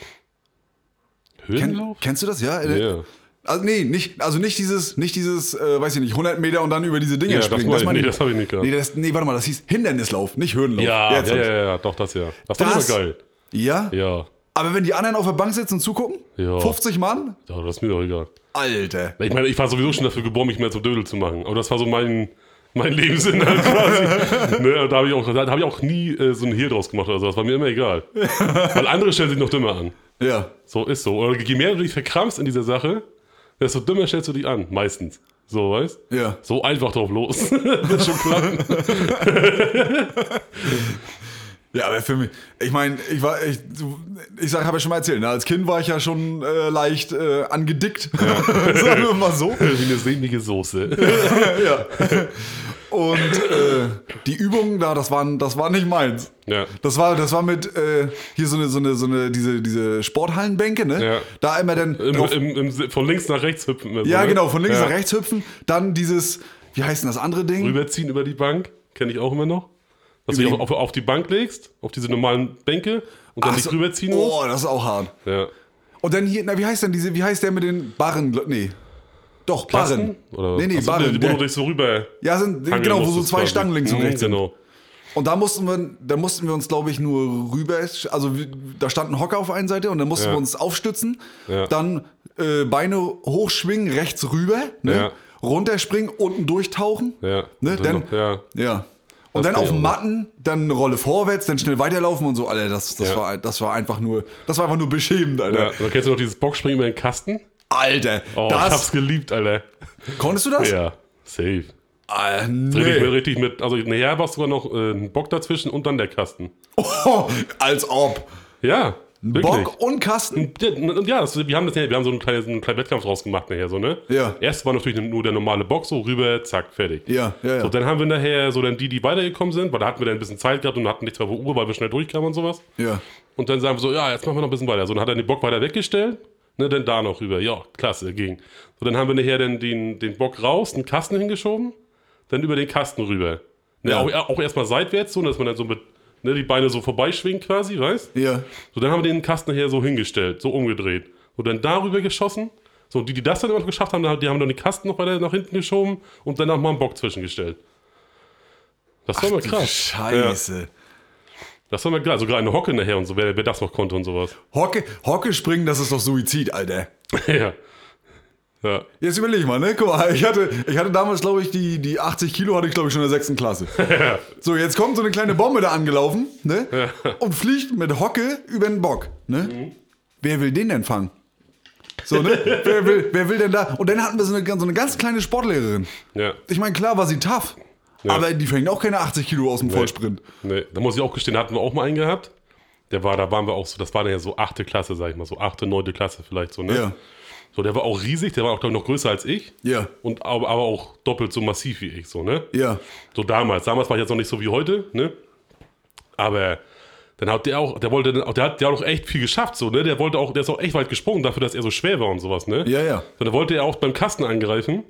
Höhenlauf? kennst du das, ja? Ja. Also nee, nicht, also nicht dieses, nicht dieses, äh, weiß ich nicht, 100 Meter und dann über diese Dinge Ja, das springen. meine ich meine nicht, das habe ich nicht gehabt. Nee, das, nee, warte mal, das hieß Hindernislauf, nicht Hürdenlauf. Ja, ja, ja, ja, doch, das ja. Das, Das- war immer geil. Ja? Ja. Aber wenn die anderen auf der Bank sitzen und zugucken? Ja. 50 Mann? ja, das ist mir doch egal. Alter. Ich meine, ich war sowieso schon dafür geboren, mich mehr zum Dödel zu machen. Aber das war so mein, mein Lebenssinn halt quasi. ne, da habe ich, auch- da hab ich auch nie äh, so ein Hehl draus gemacht oder so. Das war mir immer egal. Weil andere stellen sich noch dümmer an. Ja. So ist so. Oder je mehr du dich verkrampfst in dieser Sache, desto dümmer stellst du dich an. Meistens. So, weißt Ja. So einfach drauf los. Wird schon klappen. Ja, aber für mich, ich meine, ich war, ich, ich sag, habe ja schon mal erzählt, ne? als Kind war ich ja schon äh, leicht äh, angedickt, sagen wir mal so. Wie eine sehnliche Soße. ja. Und äh, die Übungen da, das waren, das war nicht meins. Ja. Das war, das war mit äh, hier so eine, so eine, so eine, diese, diese Sporthallenbänke, ne? Ja. Da immer dann Im, drauf, im, im, von links nach rechts hüpfen. wir so, ja ne? genau, von links ja. nach rechts hüpfen, dann dieses, wie heißt denn das andere Ding? Rüberziehen über die Bank. Kenne ich auch immer noch. Dass du dich auf, auf die Bank legst, auf diese normalen Bänke und dann Ach dich so. rüberziehen musst. Oh, das ist auch hart. Ja. Und dann hier, na, wie heißt denn diese, wie heißt der mit den Barren? Nee. Doch, Barren. Oder? Nee, nee, Achso, Barren. Wo du dich so rüber. ja, sind, genau, wo so zwei quasi. Stangen links und Mhm, rechts sind. Genau. Und da mussten wir, da mussten wir uns, glaube ich, nur rüber, also da stand ein Hocker auf einer Seite und dann mussten Ja. wir uns aufstützen, Ja. dann äh, Beine hochschwingen, rechts rüber, ne? Ja. runterspringen, unten durchtauchen, Ja. ne? Und dann, ja. ja. Und Das dann auf dem Matten, dann eine Rolle vorwärts, dann schnell weiterlaufen und so, Alter, das, das, war, das war einfach nur, das war einfach nur beschämend, Alter. Ja. Und dann kennst du noch dieses Boxspringen über den Kasten? Alter, Oh, ich das, hab's geliebt, Alter. konntest du das? Ja, safe. Ah, nee. mit, richtig mit, also nachher war sogar noch äh, ein Bock dazwischen und dann der Kasten. Oh, als ob. Ja, wirklich. Bock und Kasten? Ja, das, wir haben das ja, wir haben so einen kleinen, einen kleinen Wettkampf draus gemacht nachher, so, ne? Ja. Erst war natürlich nur der normale Box, so rüber, zack, fertig. Ja, ja, ja. So, dann haben wir nachher so dann die, die weitergekommen sind, weil da hatten wir dann ein bisschen Zeit gehabt und hatten nichts mehr der Uhr, weil wir schnell durchkamen und sowas. ja. Und dann sagen wir so, ja, jetzt machen wir noch ein bisschen weiter. So, dann hat er den Bock weiter weggestellt, ne, dann da noch rüber. Ja, klasse, ging. So, dann haben wir nachher dann den, den Bock raus, einen Kasten hingeschoben, dann über den Kasten rüber. Ne, Ja. auch, auch erstmal seitwärts, so, dass man dann so mit, ne, die Beine so vorbeischwingt quasi, weißt Ja. So, dann haben wir den Kasten nachher so hingestellt, so umgedreht. Und dann darüber geschossen, So, die, die das dann immer noch geschafft haben, die haben dann die Kasten noch weiter nach hinten geschoben und dann noch mal einen Bock zwischengestellt. Das war mal Du krass. Scheiße. Das war mal klar. Sogar eine Hocke nachher und so, wer, wer das noch konnte und sowas. Hocke, Hocke springen, das ist doch Suizid, Alter. ja. Ja. Jetzt überleg mal, ne? Guck mal, ich hatte, ich hatte damals, glaube ich, die, die 80 Kilo hatte ich, glaube ich, schon in der sechsten Klasse. So, jetzt kommt so eine kleine Bombe da angelaufen, ne? Und fliegt mit Hocke über den Bock, ne? Wer will den denn fangen? So, ne? wer, will, wer will denn da? Und dann hatten wir so eine, so eine ganz kleine Sportlehrerin. Ja. Ich meine, klar war sie tough, aber die fängt auch keine 80 Kilo aus dem Vollsprint. Nee, da muss ich auch gestehen, da hatten wir auch mal einen gehabt. Der war, da waren wir auch so, das war dann ja so achte Klasse, sag ich mal, so achte, neunte Klasse vielleicht so, ne? Ja. So, der war auch riesig, der war auch, glaube ich, noch größer als ich. Ja. Und aber, aber auch doppelt so massiv wie ich, so, ne? Ja. So damals. Damals war ich jetzt noch nicht so wie heute, ne? Aber dann hat der auch, der wollte, dann auch- der hat, hat auch echt viel geschafft, so, ne? Der wollte auch, der ist auch echt weit gesprungen dafür, dass er so schwer war und sowas, ne? Ja, ja. So, dann wollte er auch beim Kasten angreifen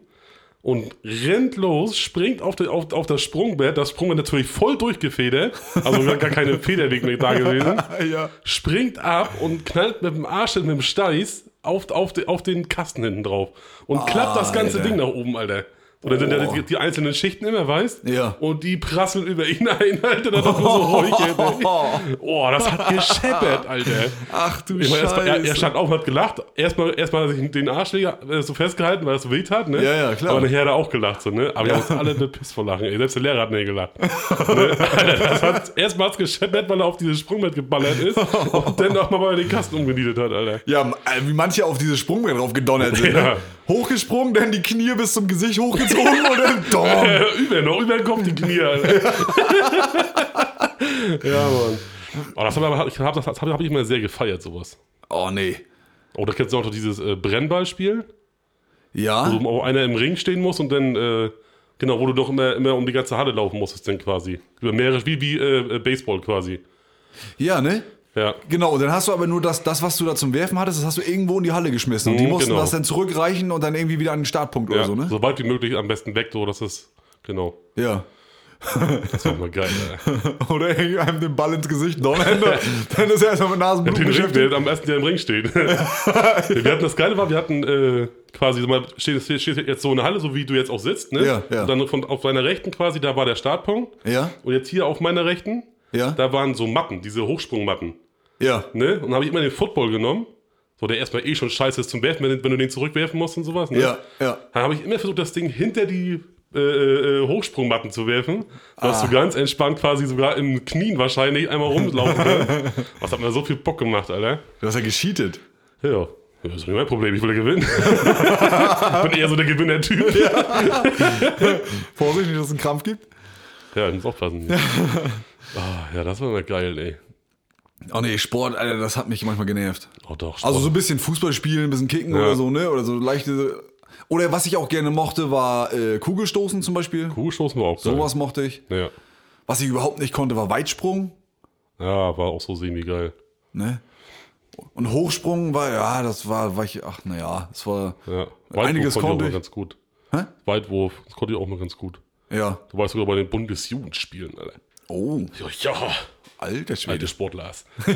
und rennt los, springt auf, den, auf, auf das Sprungbrett, das Sprungbrett natürlich voll durchgefedert, also gar, gar keine Federweg mehr da gewesen, Ja. springt ab und knallt mit dem Arsch mit dem Steiß auf, auf, auf den Kasten hinten drauf und klappt das ganze Alter. Ding nach oben, Alter. Oder sind Oh. die, die einzelnen Schichten immer, weißt? Ja. Und die prasseln über ihn ein, Alter, da doch nur so räuchert, ey. Oh, das hat gescheppert, Alter. Ach du Ich erst, Scheiße. er, er stand auf und hat gelacht. Erstmal, erstmal hat er sich den Arschleger äh, so festgehalten, weil es so weh tat, ne? Ja, ja, klar. Aber nachher hat er auch gelacht, so, ne? Aber wir haben uns alle eine Piss vor Lachen, ey. Selbst der Lehrer hat nicht gelacht. ne? Alter, das hat erstmal hat's gescheppert, weil er auf dieses Sprungbrett geballert ist und dann auch mal, weil er den Kasten umgenietet hat, Alter. Ja, äh, wie manche auf dieses Sprungbrett drauf gedonnert sind. Ja. Ne? Hochgesprungen, dann die Knie bis zum Gesicht hochgezogen und dann dom. Äh, über noch, über den Kopf die Knie, ja, Mann. Oh, das habe ich, hab, hab, hab ich immer sehr gefeiert, sowas. Oh nee. Oh, da kennst du auch noch dieses äh, Brennballspiel. Ja? wo auch einer im Ring stehen muss und dann, äh, genau, wo du doch immer, immer um die ganze Halle laufen musstest, dann quasi. Über mehrere, wie, wie äh, äh, Baseball quasi. Ja, ne? Ja. Genau, und dann hast du aber nur das, das, was du da zum Werfen hattest, das hast du irgendwo in die Halle geschmissen. Und die Mhm, mussten genau. das dann zurückreichen und dann irgendwie wieder an den Startpunkt ja. oder so, ne? So weit wie möglich am besten weg, so dass es, genau. Ja. Das war mal geil, Alter. Oder irgendwie einem den Ball ins Gesicht donnern, dann ist er erstmal mit Nasenblut Den Ring, beschäftigt. der am besten der im Ring steht. wir hatten das Geile war, wir hatten äh, quasi, mal, steht, steht, steht jetzt so eine Halle, so wie du jetzt auch sitzt, ne? Ja, ja. Und dann von, auf deiner Rechten quasi, da war der Startpunkt. Ja, Und jetzt hier auf meiner Rechten, ja, da waren so Matten, diese Hochsprungmatten. Ja. Ne? Und dann habe ich immer den Football genommen. So, der erstmal eh schon scheiße ist zum Werfen, wenn, wenn du den zurückwerfen musst und sowas. Ne? Ja, ja. Dann habe ich immer versucht, das Ding hinter die äh, äh, Hochsprungmatten zu werfen, dass Ah. du ganz entspannt quasi sogar im Knien wahrscheinlich einmal rumlaufen kannst. Was hat mir so viel Bock gemacht, Alter? Du hast ja gescheatet. Ja. Das ist nicht mein Problem, ich will ja gewinnen. ich bin eher so der Gewinner-Typ. Ja. Vorsicht, dass es einen Krampf gibt. ja, ich muss aufpassen. Ah, ja, das war mal geil, ey. Oh nee, Sport, Alter, das hat mich manchmal genervt. Oh doch, Also so ein bisschen Fußball spielen, ein bisschen kicken Ja. oder so, ne? Oder so leichte. Oder was ich auch gerne mochte, war äh, Kugelstoßen zum Beispiel. Kuhstoßen war auch geil. Sowas mochte ich. Ja. Was ich überhaupt nicht konnte, war Weitsprung. ja, war auch so semi-geil. Ne? Und Hochsprung war, ja, das war, war ich, ach naja, das war. Ja. Einiges konnte ich auch mal ganz gut. Hä? Weitwurf, das konnte ich auch mal ganz gut. Ja. Du warst sogar bei den Bundesjugendspielen, Alter. Oh, Ja, ja, alter Schwede. alte Sportlers.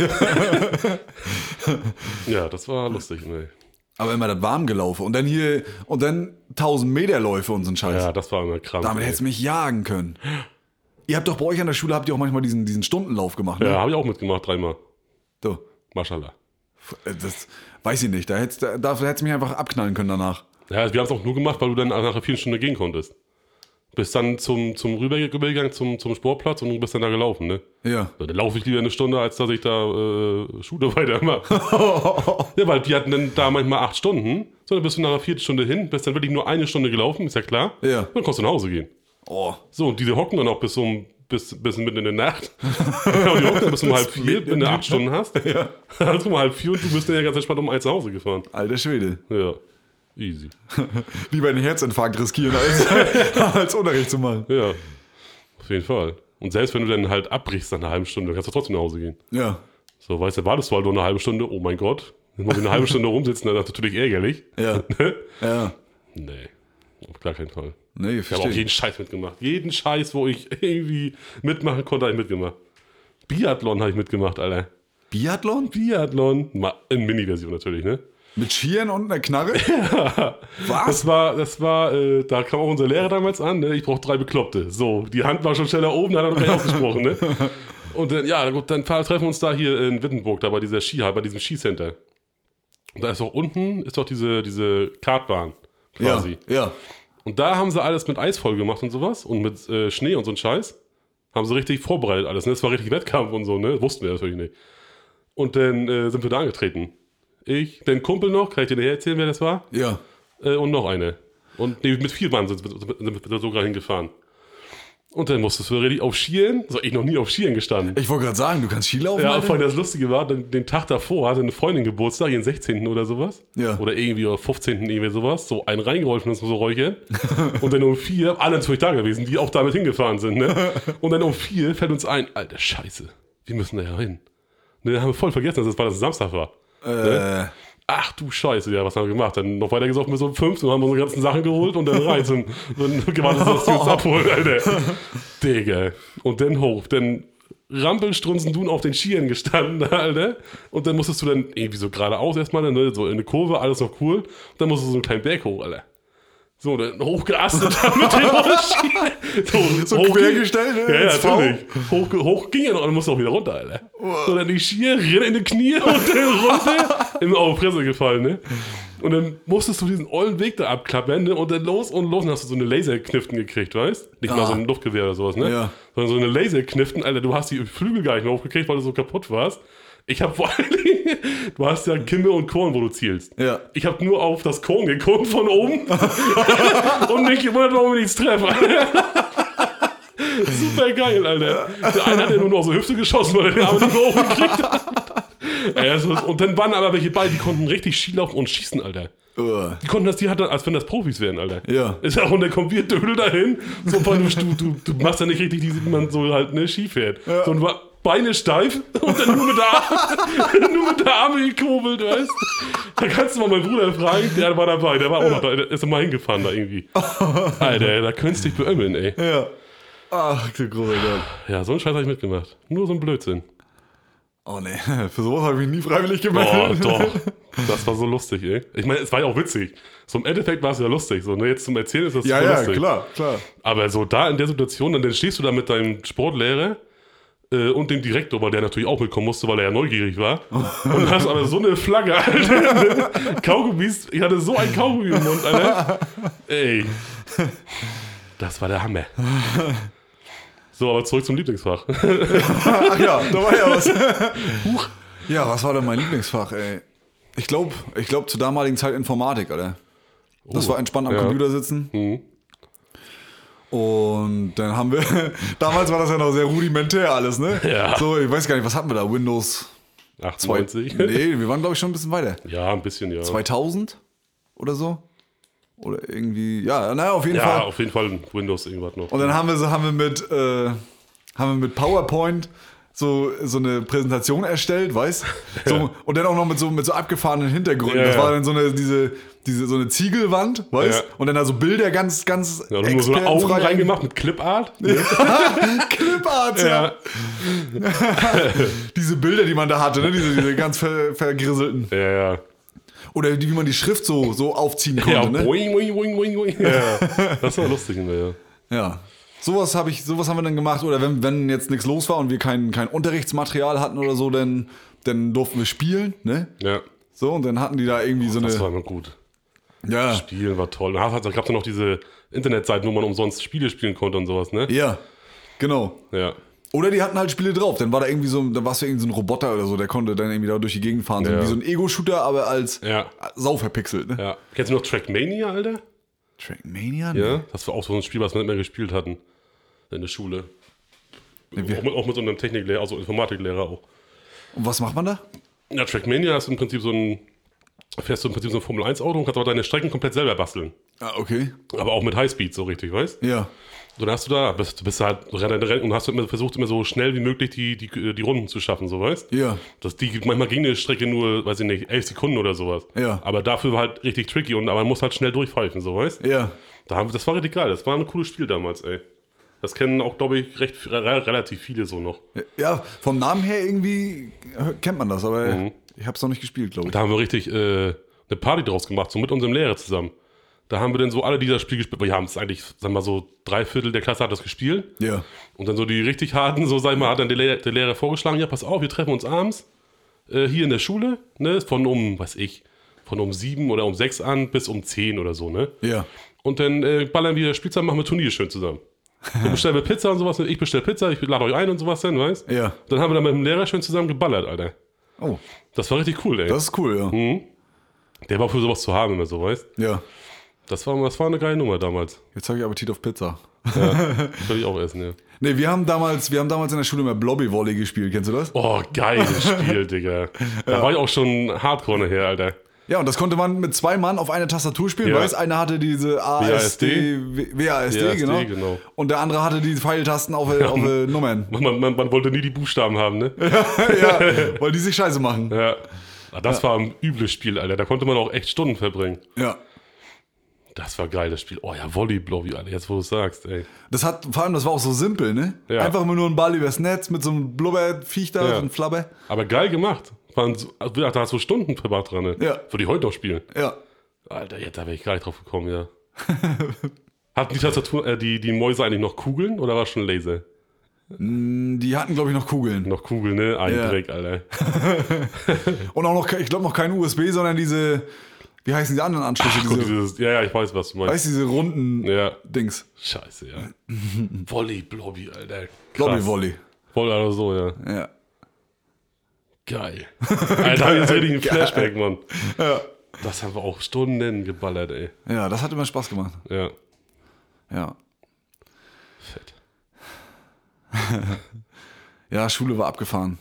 ja, das war lustig, ne. Aber immer das warm gelaufen. Und dann hier, und dann 1000 Meter Läufe und so ein Scheiß. Ja, das war immer krank. Damit hättest du mich jagen können. Ihr habt doch bei euch an der Schule, habt ihr auch manchmal diesen, diesen Stundenlauf gemacht, ne? ja, habe ich auch mitgemacht, dreimal. So. Maschallah. Das weiß ich nicht. Da hättest du da hättest du mich einfach abknallen können danach. Ja, wir haben es auch nur gemacht, weil du dann nach einer vielen Stunde gehen konntest. Bist dann zum, zum Rüber rübergegangen, zum, zum Sportplatz und du bist dann da gelaufen, ne? Ja. Ja, Dann laufe ich lieber eine Stunde, als dass ich da äh, Schule weitermache. ja, weil die hatten dann da manchmal acht Stunden. So, dann bist du nach einer Viertelstunde hin, bist dann wirklich nur eine Stunde gelaufen, ist ja klar. Ja. Dann kannst du nach Hause gehen. Oh. So, und diese hocken dann auch bis um bis, bis mitten in der Nacht. und die hocken dann bis um halb vier, wenn du acht Stunden hast. Ja. Also um halb vier und du bist dann ja ganz entspannt um eins nach Hause gefahren. Alter Schwede. Ja. Easy. Lieber einen Herzinfarkt riskieren, als, als Unterricht zu machen. Ja. Auf jeden Fall. Und selbst wenn du dann halt abbrichst nach einer halben Stunde, kannst du trotzdem nach Hause gehen. Ja. So, weißt du, wartest du halt nur eine halbe Stunde, oh mein Gott. Dann muss ich eine halbe Stunde rumsitzen, das ist natürlich ärgerlich. Ja. Ja. Nee, auf gar keinen Fall. Nee, Ich habe auch jeden Scheiß mitgemacht. Jeden Scheiß, wo ich irgendwie mitmachen konnte, habe ich mitgemacht. Biathlon habe ich mitgemacht, Alter. Biathlon? Biathlon. Mal in Mini-Version natürlich, ne? Mit Skiern und einer Knarre? Was? Das war, das war, äh, da kam auch unser Lehrer damals an, ne? ich brauche drei Bekloppte. So, die Hand war schon schneller oben, da hat er noch gleich ausgesprochen, ne? Und dann, ja, gut, dann treffen wir uns da hier in Wittenburg, da bei dieser Skihalle, bei diesem Skicenter. Und da ist doch unten, ist doch diese, diese Kartbahn, quasi. Ja, ja. Und da haben sie alles mit Eis voll gemacht und sowas und mit äh, Schnee und so ein Scheiß. Haben sie richtig vorbereitet alles, ne? Das war richtig Wettkampf und so, ne? Wussten wir natürlich nicht. Und dann äh, sind wir da angetreten. Ich, dein Kumpel noch, kann ich dir erzählen, wer das war? Ja. Äh, und noch eine. Und nee, mit vier Mann sind, wir sogar hingefahren. Und dann musstest du richtig auf Skiern. So, ich noch nie auf Skiern gestanden. Ich wollte gerade sagen, du kannst Skilaufen. Ja, vor allem das Lustige war, dann, den Tag davor hatte eine Freundin Geburtstag, ihren 16. oder sowas. Ja. Oder irgendwie, oder 15. irgendwie sowas. So einen reingeholfen, das so Räuchern. und dann um vier, alle natürlich da gewesen, die auch damit hingefahren sind, ne? Und dann um vier fällt uns ein, alter Scheiße, wir müssen da ja hin. Ne, haben wir voll vergessen, dass es das, das Samstag war. Äh, Ach du Scheiße, ja, was haben wir gemacht? Dann noch weiter gesoffen bis um fünf und haben unsere ganzen Sachen geholt und dann rein zum, dann gewartet, dass die uns abholen, Alter. Digga. Und dann hoch, dann Rampelstrunzen du auf den Skiern gestanden, Alter. Und dann musstest du dann irgendwie so geradeaus erstmal, ne, so in eine Kurve, alles noch cool. Und dann musstest du so einen kleinen Berg hoch, Alter. So, dann hochgeastet dann mit den Skiern. So hoch- quergestellt, ne? Ja, ja, natürlich. Hoch, hoch ging ja noch, dann musst du auch wieder runter, Alter. So, dann die Skier, rennen in die Knie und dann runter, in auf die Fresse gefallen, ne? Und dann musstest du diesen ollen Weg da abklappern, ne? Und dann los und los und hast du so eine Laserkniften gekriegt, weißt? Nicht mal Ah. so ein Luftgewehr oder sowas, ne? Ja. Sondern so eine Laserkniften, Alter, du hast die Flügel gar nicht mehr hochgekriegt, weil du so kaputt warst. Ich hab vor allen Dingen, du hast ja Kimme und Korn, wo du zielst. Ja. Ich hab nur auf das Korn geguckt von oben und mich gewundert, warum ich nichts treffe. Super geil, Alter. Der eine hat ja nur noch so Hüfte geschossen, weil er den Arm nicht mehr hochgekriegt hat. Ey, also, und dann waren aber welche bei, die konnten richtig Ski laufen und schießen, Alter. Die konnten das, die hatten, als wenn das Profis wären, Alter. Ja. Ist ja auch, und der kommt wie ein Dödel dahin. So, du, du, du machst ja nicht richtig, die, wie man so halt ne, Ski fährt. So, und war Beine steif und dann nur mit der, Arme, nur mit der Arme gekurbelt, weißt Da kannst du mal meinen Bruder fragen, der war dabei, der war auch noch da, der ist mal hingefahren da irgendwie. Alter, da könntest du dich beömmeln, ey. ja. Ach, du großer Gott. Ja, so einen Scheiß habe ich mitgemacht. Nur so ein Blödsinn. Oh nee, für sowas habe ich mich nie freiwillig Oh, gemeldet. doch. Das war so lustig, ey. Ich meine, es war ja auch witzig. So im Endeffekt war es ja lustig. So, ne, jetzt zum Erzählen ist das Ja, super ja, lustig. klar, klar. Aber so da in der Situation, dann, dann stehst du da mit deinem Sportlehrer äh, und dem Direktor, weil der natürlich auch mitkommen musste, weil er ja neugierig war. Und hast aber so eine Flagge, Alter. Kaugummis. Ich hatte so ein Kaugummi im Mund, Alter. Ey. Das war der Hammer. So, aber zurück zum Lieblingsfach. Ach ja, da war ja was. Huch. Ja, was war denn mein Lieblingsfach, ey? Ich glaube, ich glaub zur damaligen Zeit Informatik, oder? Das Oh, war entspannt am ja. Computer sitzen. Mhm. Und dann haben wir, damals war das ja noch sehr rudimentär alles, ne? Ja. So, ich weiß gar nicht, was hatten wir da? Windows 98. Nee, wir waren glaube ich schon ein bisschen weiter. Ja, ein bisschen, ja. 2000 oder so? Oder irgendwie, ja, naja, auf jeden Ja, Fall. auf jeden Fall Windows irgendwas noch. Und dann haben wir, so- haben wir mit, äh, haben wir mit PowerPoint so, so eine Präsentation erstellt, weißt so, Und dann auch noch mit so, mit so abgefahrenen Hintergründen. Ja, das ja. war dann so eine, diese, diese, so eine Ziegelwand, weißt Ja. Und dann da so Bilder ganz, ganz Ja, nur so eine Augen reingemacht mit Clipart. Clipart, ja. Ja. Diese Bilder, die man da hatte, ne? diese, diese ganz ver, vergrisselten. Ja, ja. Oder wie man die Schrift so, so aufziehen konnte, Ja, ne? boing, boing, boing, boing, boing. Ja, das war lustig immer, ja. Ja. Sowas habe ich, sowas haben wir dann gemacht. Oder wenn, wenn jetzt nichts los war und wir kein, kein Unterrichtsmaterial hatten oder so, dann, dann durften wir spielen, ne? Ja, So, und dann hatten die da irgendwie so das war eine. immer gut. Ja. Spielen war toll. Da gab es noch diese Internetseiten, wo man umsonst Spiele spielen konnte und sowas, ne? Ja. Genau. Ja. Oder die hatten halt Spiele drauf. Dann war da irgendwie so, dann warst du irgendwie so ein Roboter oder so, der konnte dann irgendwie da durch die Gegend fahren. So Ja. wie so ein Ego-Shooter, aber als Ja. sau verpixelt, ne? ja. Kennst du noch Trackmania, Alter? Trackmania? Ja. Das war auch so ein Spiel, was wir nicht mehr gespielt hatten. In der Schule. Auch mit, auch mit so einem Techniklehrer, also Informatiklehrer auch. Und was macht man da? Ja, Trackmania ist im Prinzip so ein. Fährst du im Prinzip so ein Formel-1-Auto und kannst aber deine Strecken komplett selber basteln. Ah, okay. Aber auch mit Highspeed, so richtig, weißt Ja. So, dann hast du da, bist, bist du halt Renner, Renner und hast du immer, versucht immer so schnell wie möglich die, die, die Runden zu schaffen, so weißt Ja. Das, die, manchmal ging eine Strecke nur, weiß ich nicht, elf Sekunden oder sowas. Ja. Aber dafür war halt richtig tricky und aber man muss halt schnell durchpfeifen, so weißt Ja. da haben, Das war richtig geil, das war ein cooles Spiel damals, ey. Das kennen auch, glaube ich, recht, re, relativ viele so noch. Ja, vom Namen her irgendwie kennt man das, aber Mhm. ich hab's noch nicht gespielt, glaube ich. Da haben wir richtig, äh, ne, eine Party draus gemacht, so mit unserem Lehrer zusammen. Da haben wir dann so alle dieser Spiel gespielt. Wir haben es eigentlich, sagen wir mal so, drei Viertel der Klasse hat das gespielt. Ja. Und dann so die richtig harten, so sag ich mal, hat dann der Lehrer, der Lehrer vorgeschlagen, ja, pass auf, wir treffen uns abends äh, hier in der Schule, ne, von um, weiß ich, von um sieben oder um sechs an bis um zehn oder so, ne? Ja. Und dann äh, ballern wir Spielzeit, machen wir Turnier schön zusammen. Dann bestellen wir Pizza und sowas, ich bestell Pizza, ich lade euch ein und sowas dann, weißt Ja. Dann haben wir dann mit dem Lehrer schön zusammen geballert, Alter. Oh, Das war richtig cool, ey. das ist cool, ja. Mhm. Der war für sowas zu haben, immer so, weißt Ja. Das war, das war eine geile Nummer damals. Jetzt habe ich Appetit auf Pizza. Würde ich auch essen, ja. Nee, wir haben damals, wir haben damals in der Schule immer Blobby Volley gespielt, kennst du das? Oh, geiles Spiel, Digga. Da war ich auch schon hardcore nachher, Alter. Ja, und das konnte man mit zwei Mann auf eine Tastatur spielen, Ja. weißt Einer hatte diese ASD, WASD, WASD, genau. genau. Und der andere hatte die Pfeiltasten auf, auf äh, Nummern. Man, man, man wollte nie die Buchstaben haben, ne? ja, weil die sich scheiße machen. Ja. Ah, Das war ein übles Spiel, Alter. Da konnte man auch echt Stunden verbringen. Ja. Das war geil, das Spiel. Oh ja, Volleyball, Alter, jetzt wo du es sagst, ey. Das hat, vor allem, das war auch so simpel, ne? Ja. Einfach immer nur ein Ball übers Netz mit so einem Blubberviech da, Ja. so einem Flabber. Aber geil gemacht. Waren so, also, da hast du Stunden verbracht dran, ne? Ja. Würde ich heute noch spielen. Ja. Alter, jetzt da wäre ich gar nicht drauf gekommen, ja. Hatten die Tastatur, äh, die, die Mäuse eigentlich noch Kugeln oder war schon Laser? Die hatten, glaube ich, noch Kugeln. Noch Kugeln, ne? Ein Ja. Dreck, Alter. Und auch noch, ich glaube, noch kein USB, sondern diese, wie heißen die anderen Anschlüsse? Guck, diese, dieses, ja, ja, ich weiß, was du meinst. weißt du, diese runden Ja, Dings. scheiße, ja. Volley, Blobby, Alter. Blobby Volley. Voll oder so, ja. Ja. Geil. Alter, da hab ich jetzt richtig einen. Flashback, Mann. ja. Das haben wir auch Stunden geballert, ey. Ja, das hat immer Spaß gemacht. Ja, Ja. fett. Ja, Schule war abgefahren.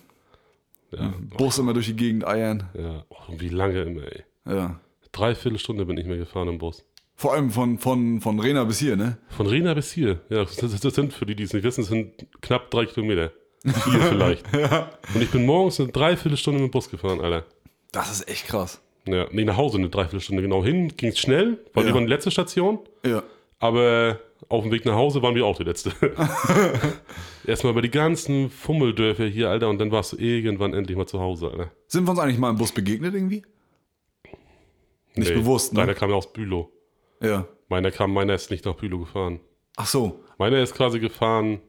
Ja, Bus immer durch die Gegend eiern. ja. Und wie lange immer, ey. Ja. Dreiviertel Stunde bin ich mehr gefahren im Bus. Vor allem von, von, von Rena bis hier, ne? Von Rena bis hier. Ja, das, das, sind, für die, die es nicht wissen, sind knapp drei Kilometer. Vier vielleicht. Und ich bin morgens eine Dreiviertelstunde mit dem Bus gefahren, Alter. Das ist echt krass. Ja, nee, nach Hause eine Dreiviertelstunde genau hin. Ging es schnell, war Ja. lieber die letzte Station. Ja. Aber auf dem Weg nach Hause waren wir auch die letzte. Erstmal über die ganzen Fummeldörfer hier, Alter, und dann warst du irgendwann endlich mal zu Hause, Alter. Sind wir uns eigentlich mal im Bus begegnet irgendwie? Nicht Nee, bewusst, ne? Meiner kam ja aus Bülow. Ja. Meiner kam, meiner ist nicht nach Bülow gefahren. Ach so. Meiner ist quasi gefahren,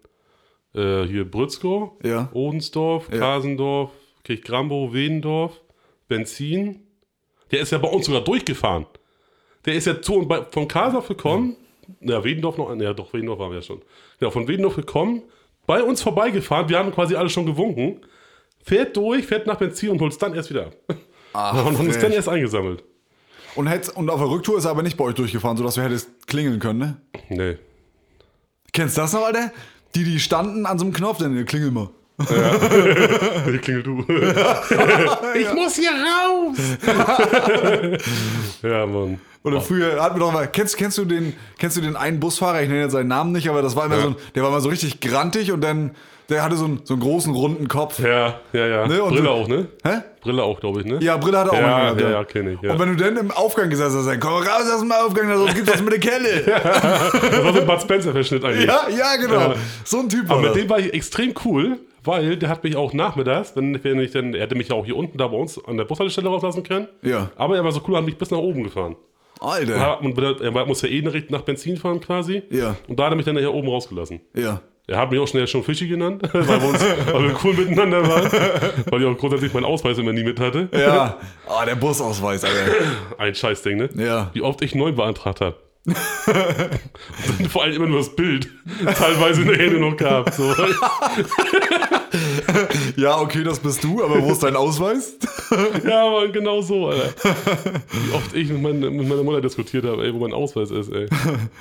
äh, hier Brützkow, Ja. Odensdorf, Ja. Kasendorf, Kirchgrambow, Wedendorf, Benzin. Der ist ja bei uns sogar durchgefahren. Der ist ja zu und bei, von Kasendorf gekommen, ja, Wedendorf noch, ja doch, Wedendorf waren wir ja schon. Ja, von Wedendorf gekommen, bei uns vorbeigefahren, wir haben quasi alle schon gewunken, fährt durch, fährt nach Benzin und holt es dann erst wieder ab. Ach, und ist dann erst eingesammelt. und, und auf der Rücktour ist er aber nicht bei euch durchgefahren, sodass du hättest klingeln können, ne? Nee. Kennst du das noch, Alter? Die, die standen an so einem Knopf, dann klingel mal. Hier klingel du. ich muss hier raus. ja, Mann. Oder früher hatten wir doch mal, kennst, kennst, du den, kennst du den einen Busfahrer, ich nenne jetzt seinen Namen nicht, aber das war immer Ja. so ein, der war immer so richtig grantig und dann, der hatte so einen, so einen großen, runden Kopf. Ja, ja, ja. Ne, und Brille so- auch, ne? Hä? Brille auch, glaube ich, ne? Ja, Brille hat er auch Ja, mal gehabt, ja, ja, kenn ich, ja. Und wenn du dann im Aufgang gesessen hast, dann komm raus aus dem Aufgang, sonst gibt's was mit der Kelle. Das war so ein Bud Spencer-Verschnitt eigentlich. ja, ja, genau. Ja. So ein Typ Aber mit das. dem war ich extrem cool, weil der hat mich auch nachmittags, wenn, wenn ich dann, er hätte mich ja auch hier unten da bei uns an der Bushaltestelle rauslassen können. Ja. Aber er war so cool, hat mich bis nach oben gefahren. Alter. Ja, und er war- musste ja eh nach Benzin fahren quasi. Ja. Und da hat er mich dann nachher oben rausgelassen. Ja. Er hat mich auch schnell schon Fischi genannt, weil wir, uns, weil wir cool miteinander waren. Weil ich auch grundsätzlich meinen Ausweis immer nie mit hatte. Ja. Ah, der Busausweis, Alter. Ein Scheißding, ne? Ja. Wie oft ich neu beantragt habe. Und vor allem immer nur das Bild. Teilweise nachher nur noch gehabt. So. Ja, okay, das bist du, aber wo ist dein Ausweis? Ja, Mann, genau so, Alter. Wie oft ich mit, mein, mit meiner Mutter diskutiert habe, ey, wo mein Ausweis ist, ey.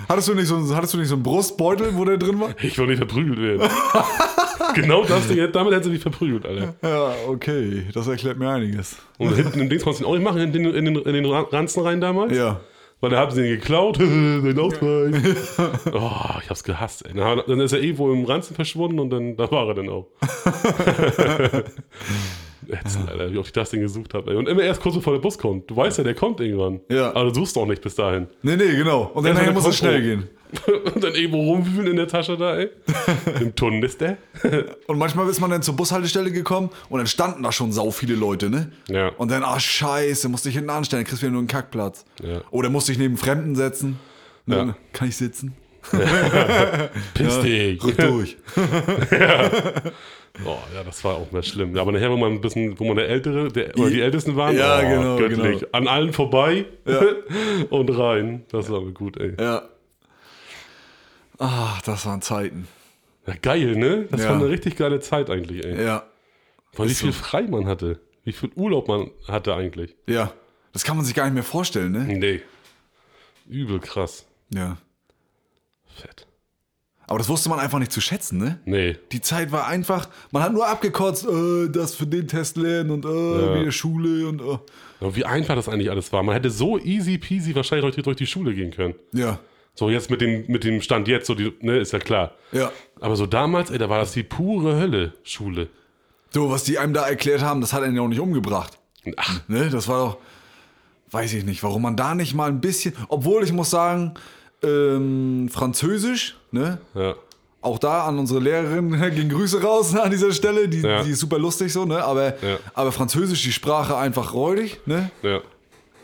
Hattest du nicht so, hattest du nicht so einen Brustbeutel, wo der drin war? Ich will nicht verprügelt werden. genau das Ding, damit hätte sie mich verprügelt, Alter. Ja, okay, das erklärt mir einiges. Und hinten im Dings konntest du ihn auch nicht machen, in den, in den, in den Ranzen rein damals. Ja. Weil da haben sie ihn geklaut, den Ausweis. Oh, ich hab's gehasst, ey. Dann ist er irgendwo im Ranzen verschwunden und dann da war er dann auch. Ätzend, Alter, wie oft ich das Ding gesucht habe. Und immer erst kurz bevor der Bus kommt. Du weißt ja, der kommt irgendwann. Ja. Aber du suchst auch nicht bis dahin. Nee, nee, genau. Und dann muss es schnell gehen. Und dann irgendwo rumwühlen in der Tasche da, ey. Im Tornister. Und manchmal ist man dann zur Bushaltestelle gekommen und dann standen da schon sau viele Leute, ne? Ja. Und dann, ah, scheiße, musste ich hinten anstellen, dann kriegst du wieder nur einen Kackplatz. Ja. Oder musste ich neben Fremden setzen. Ja. Kann ich sitzen? Piss dich. Rück durch. Oh, ja, das war auch mehr schlimm. Aber nachher, wo man ein bisschen, wo man der Ältere, der, oder die Ältesten waren, Ja, oh, genau, göttlich. genau. An allen vorbei und rein. Das war aber gut, ey. Ja. Ach, das waren Zeiten. Ja, geil, ne? Das Ja. war eine richtig geile Zeit eigentlich, ey. Ja. Weil wie viel so. frei man hatte. Wie viel Urlaub man hatte eigentlich. Ja. Das kann man sich gar nicht mehr vorstellen, ne? Nee. Übel krass. Ja. Fett. Aber das wusste man einfach nicht zu schätzen, ne? Nee. Die Zeit war einfach, man hat nur abgekotzt, äh, das für den Test lernen und äh, Ja. wieder Schule und äh. Aber wie einfach das eigentlich alles war. Man hätte so easy peasy wahrscheinlich durch die, durch die Schule gehen können. Ja. So jetzt mit dem, mit dem Stand jetzt, so die, ne, ist ja klar. Ja. Aber so damals, ey, da war das die pure Hölle, Schule. So, was die einem da erklärt haben, das hat einen ja auch nicht umgebracht. Ach, Ne? Das war doch, weiß ich nicht, warum man da nicht mal ein bisschen, obwohl ich muss sagen, ähm, Französisch, ne? ja. Auch da an unsere Lehrerin gehen Grüße raus an dieser Stelle, die, Ja. die ist super lustig so, ne? Aber, Ja. aber Französisch, die Sprache einfach räudig, ne? Ja.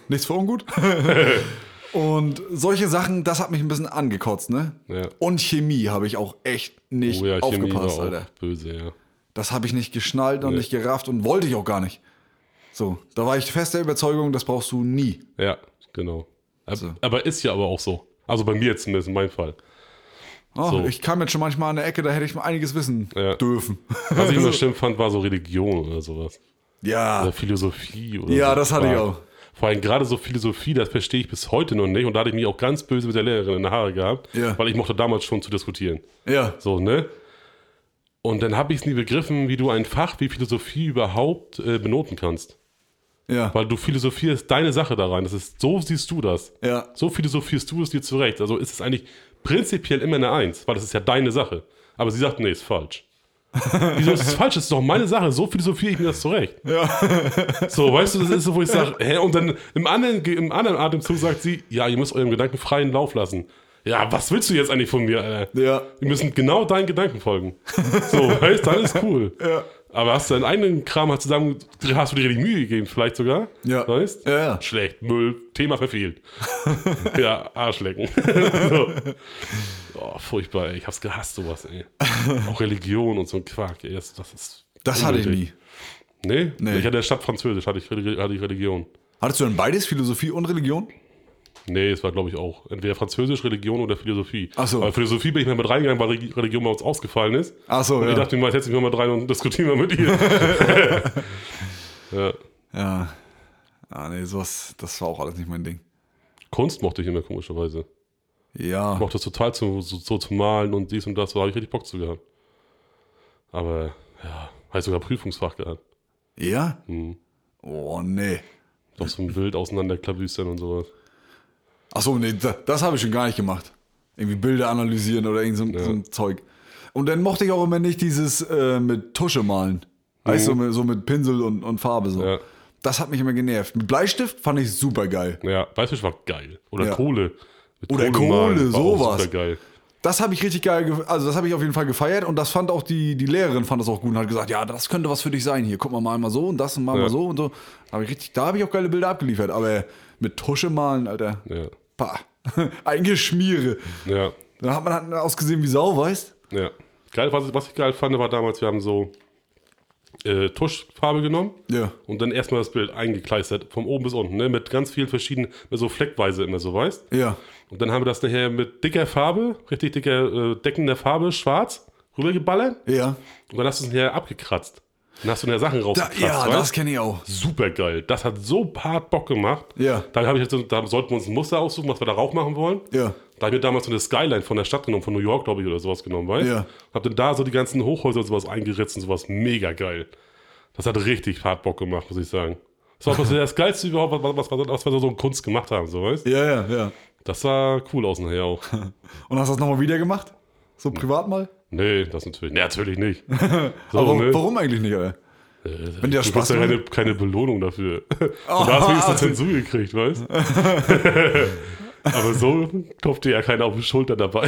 Nichts für ungut. Und solche Sachen, das hat mich ein bisschen angekotzt, ne? Ja. Und Chemie habe ich auch echt nicht Oh ja, Chemie aufgepasst, auch Alter. böse, ja. Das habe ich nicht geschnallt und Nee. nicht gerafft und wollte ich auch gar nicht. So, da war ich fest der Überzeugung, das brauchst du nie. Ja, genau. Ab- So. Aber ist ja aber auch so. Also bei mir zumindest, in meinem Fall. Oh, So. Ich kam jetzt schon manchmal an der Ecke, da hätte ich mal einiges wissen Ja. dürfen. Was ich immer schlimm fand, war so Religion oder sowas. Ja, Oder Philosophie oder Ja, so. das hatte ich auch. Vor allem gerade so Philosophie, das verstehe ich bis heute noch nicht. Und da hatte ich mich auch ganz böse mit der Lehrerin in der Haare gehabt, Ja. weil ich mochte damals schon zu diskutieren. ja, So, ne? Und dann habe ich es nie begriffen, wie du ein Fach wie Philosophie überhaupt äh, benoten kannst. Ja, Weil du philosophierst deine Sache da rein. Das ist, so siehst du das. ja, So philosophierst du es dir zurecht. Also ist es eigentlich prinzipiell immer eine Eins, weil das ist ja deine Sache. Aber sie sagt, nee, ist falsch. Wieso ist es falsch? Das ist doch meine Sache. So philosophiere ich mir das zurecht. So, weißt du, das ist so, wo ich sage, hä? Und dann im anderen, im anderen Atemzug sagt sie, ja, ihr müsst eurem Gedanken freien Lauf lassen. Ja, was willst du jetzt eigentlich von mir, Alter? ja, Wir müssen genau deinen Gedanken folgen. So, weißt du, alles cool. Ja. Aber hast du deinen eigenen Kram halt zusammen, hast du dir richtig Mühe gegeben, vielleicht sogar? Ja. Weißt? Ja, ja. Schlecht, Müll, Thema verfehlt. ja, Arschlecken. so. Oh, furchtbar, ey. Ich hab's gehasst, sowas, ey. Auch Religion und so ein Quark, ey. Das, das ist. Das hatte ich nie. Nee? Nee. Ich hatte statt Französisch, hatte ich, hatte ich Religion. Hattest du denn beides, Philosophie und Religion? Nee, es war, glaube ich, auch. Entweder Französisch, Religion oder Philosophie. Ach so. Aber Philosophie bin ich mal mit reingegangen, weil Reli- Religion bei uns ausgefallen ist. Ach so, Und ja. ich dachte mir, mal, setz mich mal rein und diskutieren wir mit ihr. ja. Ja. Ah, nee, sowas, das war auch alles nicht mein Ding. Kunst mochte ich immer komischerweise. Ja. Ich mochte das total zu, so, so zu malen und dies und das, da habe ich richtig Bock zu gehabt. Aber ja, habe ich sogar Prüfungsfach gehabt. Ja? Mhm. Oh, nee. Doch so ein Bild auseinanderklabüstern und sowas. Ach so, nee, das, das habe ich schon gar nicht gemacht. Irgendwie Bilder analysieren oder irgend so, ein- so ein Zeug. Und dann mochte ich auch immer nicht dieses äh, mit Tusche malen. Weißt du, mit- so mit Pinsel und, und Farbe so. Mhm. Ja. Das hat mich immer genervt. Mit Bleistift fand ich super geil. Ja, Weißfisch war geil. Oder Ja. Kohle. Mit Oder Kohle, auch sowas. Super geil. Das habe ich richtig geil, ge- also das habe ich auf jeden Fall gefeiert und das fand auch die, die Lehrerin fand das auch gut und hat gesagt, ja, das könnte was für dich sein hier. Guck mal, mal mal so und das und mal Ja. mal so und so. Hab ich richtig, da habe ich auch geile Bilder abgeliefert, aber mit Tusche malen, Alter. Ja. Pah. Ein Geschmiere. Ja. Da hat man halt ausgesehen wie Sau, weißt? Ja. Geil, was, was ich geil fand, war damals, wir haben so äh, Tuschfarbe genommen Ja. und dann erstmal das Bild eingekleistert, von oben bis unten, ne? mit ganz vielen verschiedenen, so fleckweise immer so, weißt Ja. Und dann haben wir das nachher mit dicker Farbe, richtig dicker, äh, deckender Farbe, schwarz, rübergeballert Ja. und dann hast du es nachher abgekratzt. Dann hast du nachher Sachen Da, rausgekratzt, ja, weißt? das kenne ich auch. Super geil. Das hat so hart Bock gemacht. Ja. Dann habe ich jetzt, da sollten wir uns ein Muster aussuchen, was wir da drauf machen wollen. Ja. Da habe ich mir damals so eine Skyline von der Stadt genommen, von New York, glaube ich, oder sowas genommen, weißt Ja. Hab dann da so die ganzen Hochhäuser und sowas eingeritzt und sowas mega geil. Das hat richtig hart Bock gemacht, muss ich sagen. Das war was das Geilste überhaupt, was, was, was, was wir so in Kunst gemacht haben, so weißt Ja, ja, ja. Das sah cool aus nachher auch. Und hast du das nochmal wieder gemacht? So privat mal? Nee, das natürlich. Nee, natürlich nicht. So, Aber ne? warum eigentlich nicht, Alter? Wenn dir das du Spaß hast ja macht. keine, keine Belohnung dafür. Oh, Und da hast du wenigstens also- Zensur gekriegt, weißt Aber so klopft dir ja keiner auf die Schulter dabei.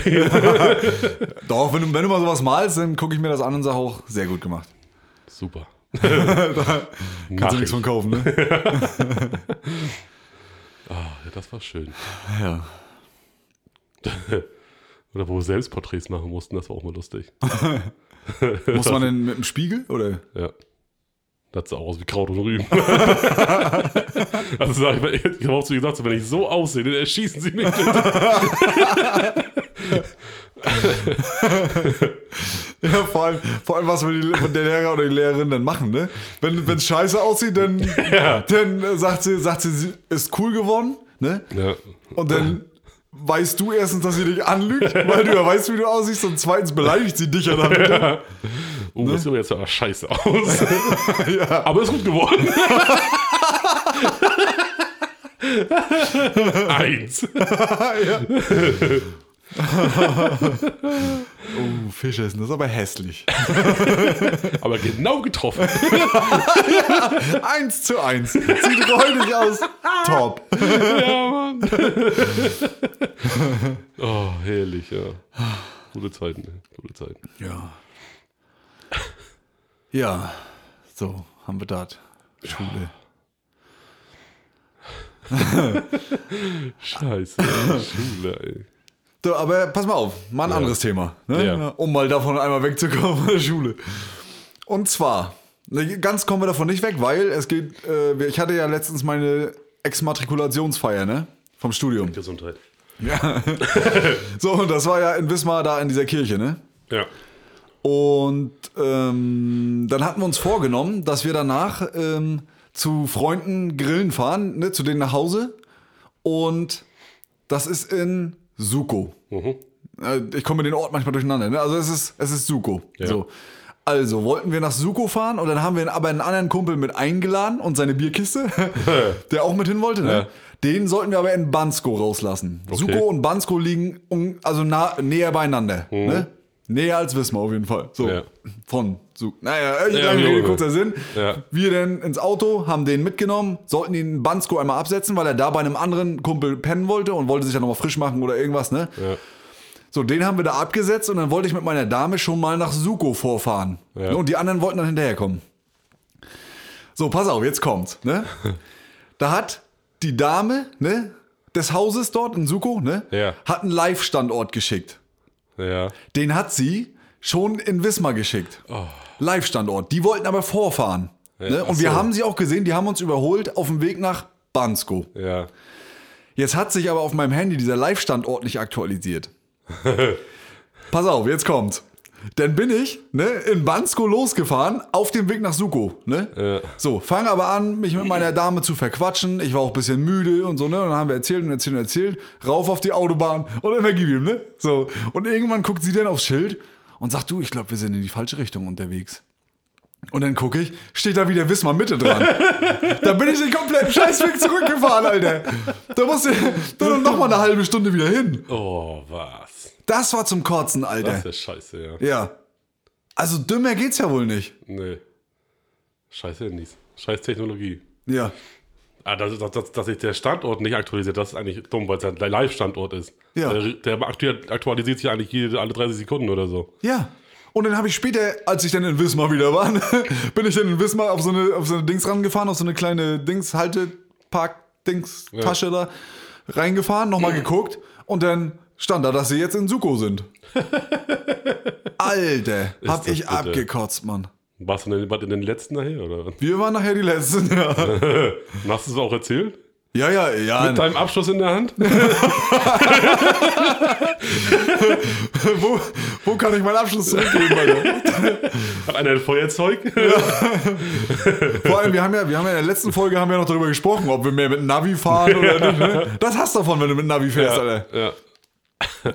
Doch, wenn du, wenn du mal sowas malst, dann gucke ich mir das an und sage auch, sehr gut gemacht. Super. Kannst du nichts ich. von kaufen, ne? Ah, ja, das war schön. ja. Oder wo wir Selbstporträts machen mussten, das war auch mal lustig. Muss man denn mit dem Spiegel? Oder? Ja. Das sah aus wie Kraut und Rüben. also sag ich, mal, ich habe auch zu gesagt, wenn ich so aussehe, dann erschießen sie mich. Ja, vor allem, vor allem was will die, der Lehrer oder die Lehrerin dann machen, ne? Wenn es scheiße aussieht, dann, Ja. dann sagt, sie, sagt sie, sie ist cool geworden, ne? ja. Und dann weißt du erstens, dass sie dich anlügt, weil du ja weißt, wie du aussiehst, und zweitens beleidigt sie dich ja damit. ja. Uh, das sieht aber jetzt aber scheiße aus. Ja. Aber ist gut geworden. Eins. Oh, Fisch essen, das ist aber hässlich. Aber genau getroffen. eins zu eins. Sieht räudig aus. Top. ja, Mann. oh, herrlich, ja. Gute Zeiten, ne? gute Zeiten. Ja. Ja, so haben wir das. Schule. Scheiße, Schule, ey. So, aber pass mal auf, mal ein anderes Thema. Ne? Ja. Um mal davon einmal wegzukommen von der Schule. Und zwar, ne, ganz kommen wir davon nicht weg, weil es geht, äh, ich hatte ja letztens meine Exmatrikulationsfeier, ne? Vom Studium. Gesundheit. Ja. so, und das war ja in Wismar da in dieser Kirche, ne? Ja. Und ähm, dann hatten wir uns vorgenommen, dass wir danach ähm, zu Freunden grillen fahren, ne, zu denen nach Hause. Und das ist in Suko. Mhm. Äh, Ich komme mit den Ort manchmal durcheinander. Ne? Also es ist, es ist Suko. Ja. So. Also wollten wir nach Suko fahren und dann haben wir aber einen anderen Kumpel mit eingeladen und seine Bierkiste, der auch mit hin wollte. Ne? Ja. Den sollten wir aber in Bansko rauslassen. Suko und Bansko liegen um, also nah, näher beieinander. Ne? Näher als Wismar auf jeden Fall. So. Ja. Von Suko. Naja, Ja, lange wie auch Rede, kurzer Sinn. Ja. Wir dann ins Auto, haben den mitgenommen, sollten ihn in Bansko einmal absetzen, weil er da bei einem anderen Kumpel pennen wollte und wollte sich dann nochmal frisch machen oder irgendwas, ne? Ja. So, den haben wir da abgesetzt und dann wollte ich mit meiner Dame schon mal nach Suko vorfahren. Ja. Ne, Und die anderen wollten dann hinterherkommen. So, pass auf, jetzt kommt's. Ne? Da hat die Dame ne, des Hauses dort in Suko ne, Ja. hat einen Live-Standort geschickt. Ja. Den hat sie schon in Wismar geschickt. Oh. Live-Standort. Die wollten aber vorfahren. ne? ach Und wir haben sie auch gesehen, die haben uns überholt auf dem Weg nach Bansko. Ja. Jetzt hat sich aber auf meinem Handy dieser Live-Standort nicht aktualisiert. Pass auf, jetzt kommt's. Dann bin ich ne, in Bansko losgefahren, auf dem Weg nach Suko. Ne? Ja. So, fange aber an, mich mit meiner Dame zu verquatschen. Ich war auch ein bisschen müde und so, ne? Und dann haben wir erzählt und erzählt und erzählt. Rauf auf die Autobahn und immer gib ihm, ne? So. Und irgendwann guckt sie dann aufs Schild und sagt, du, ich glaube, wir sind in die falsche Richtung unterwegs. Und dann gucke ich, steht da wieder Wismar Mitte dran. da bin ich den kompletten Scheißweg zurückgefahren, Alter. Da musste dann noch mal eine halbe Stunde wieder hin. Oh, was? Das war zum Kotzen, Das Alter. ist scheiße, ja. Ja. Also dümmer geht's ja wohl nicht. Nee. Scheiß Handys. Scheiß Technologie. Ja. Ah, dass, dass, dass, sich der Standort nicht aktualisiert, das ist eigentlich dumm, weil es ein Live-Standort ist. Ja. Der, der aktu- aktualisiert sich eigentlich jede, alle 30 Sekunden oder so. Ja. Und dann habe ich später, als ich dann in Wismar wieder war, bin ich dann in Wismar auf so eine, auf so eine Dings rangefahren, auf so eine kleine Dings, Haltepark, Dings, Tasche da reingefahren, nochmal geguckt und dann stand da, dass sie jetzt in Suko sind. Alter, hab ich bitte. abgekotzt, Mann. Warst du denn was in den letzten nachher, oder? Wir waren nachher die Letzten, ja. Hast du es auch erzählt? Ja, ja, ja. Mit deinem Abschluss in der Hand? wo, wo kann ich meinen Abschluss zurückgeben, Alter? Hat einer ein Feuerzeug? Vor allem, wir haben ja, wir haben ja in der letzten Folge haben wir noch darüber gesprochen, ob wir mehr mit Navi fahren oder nicht. Ne? Das hast du davon, wenn du mit Navi fährst, Alter. ja.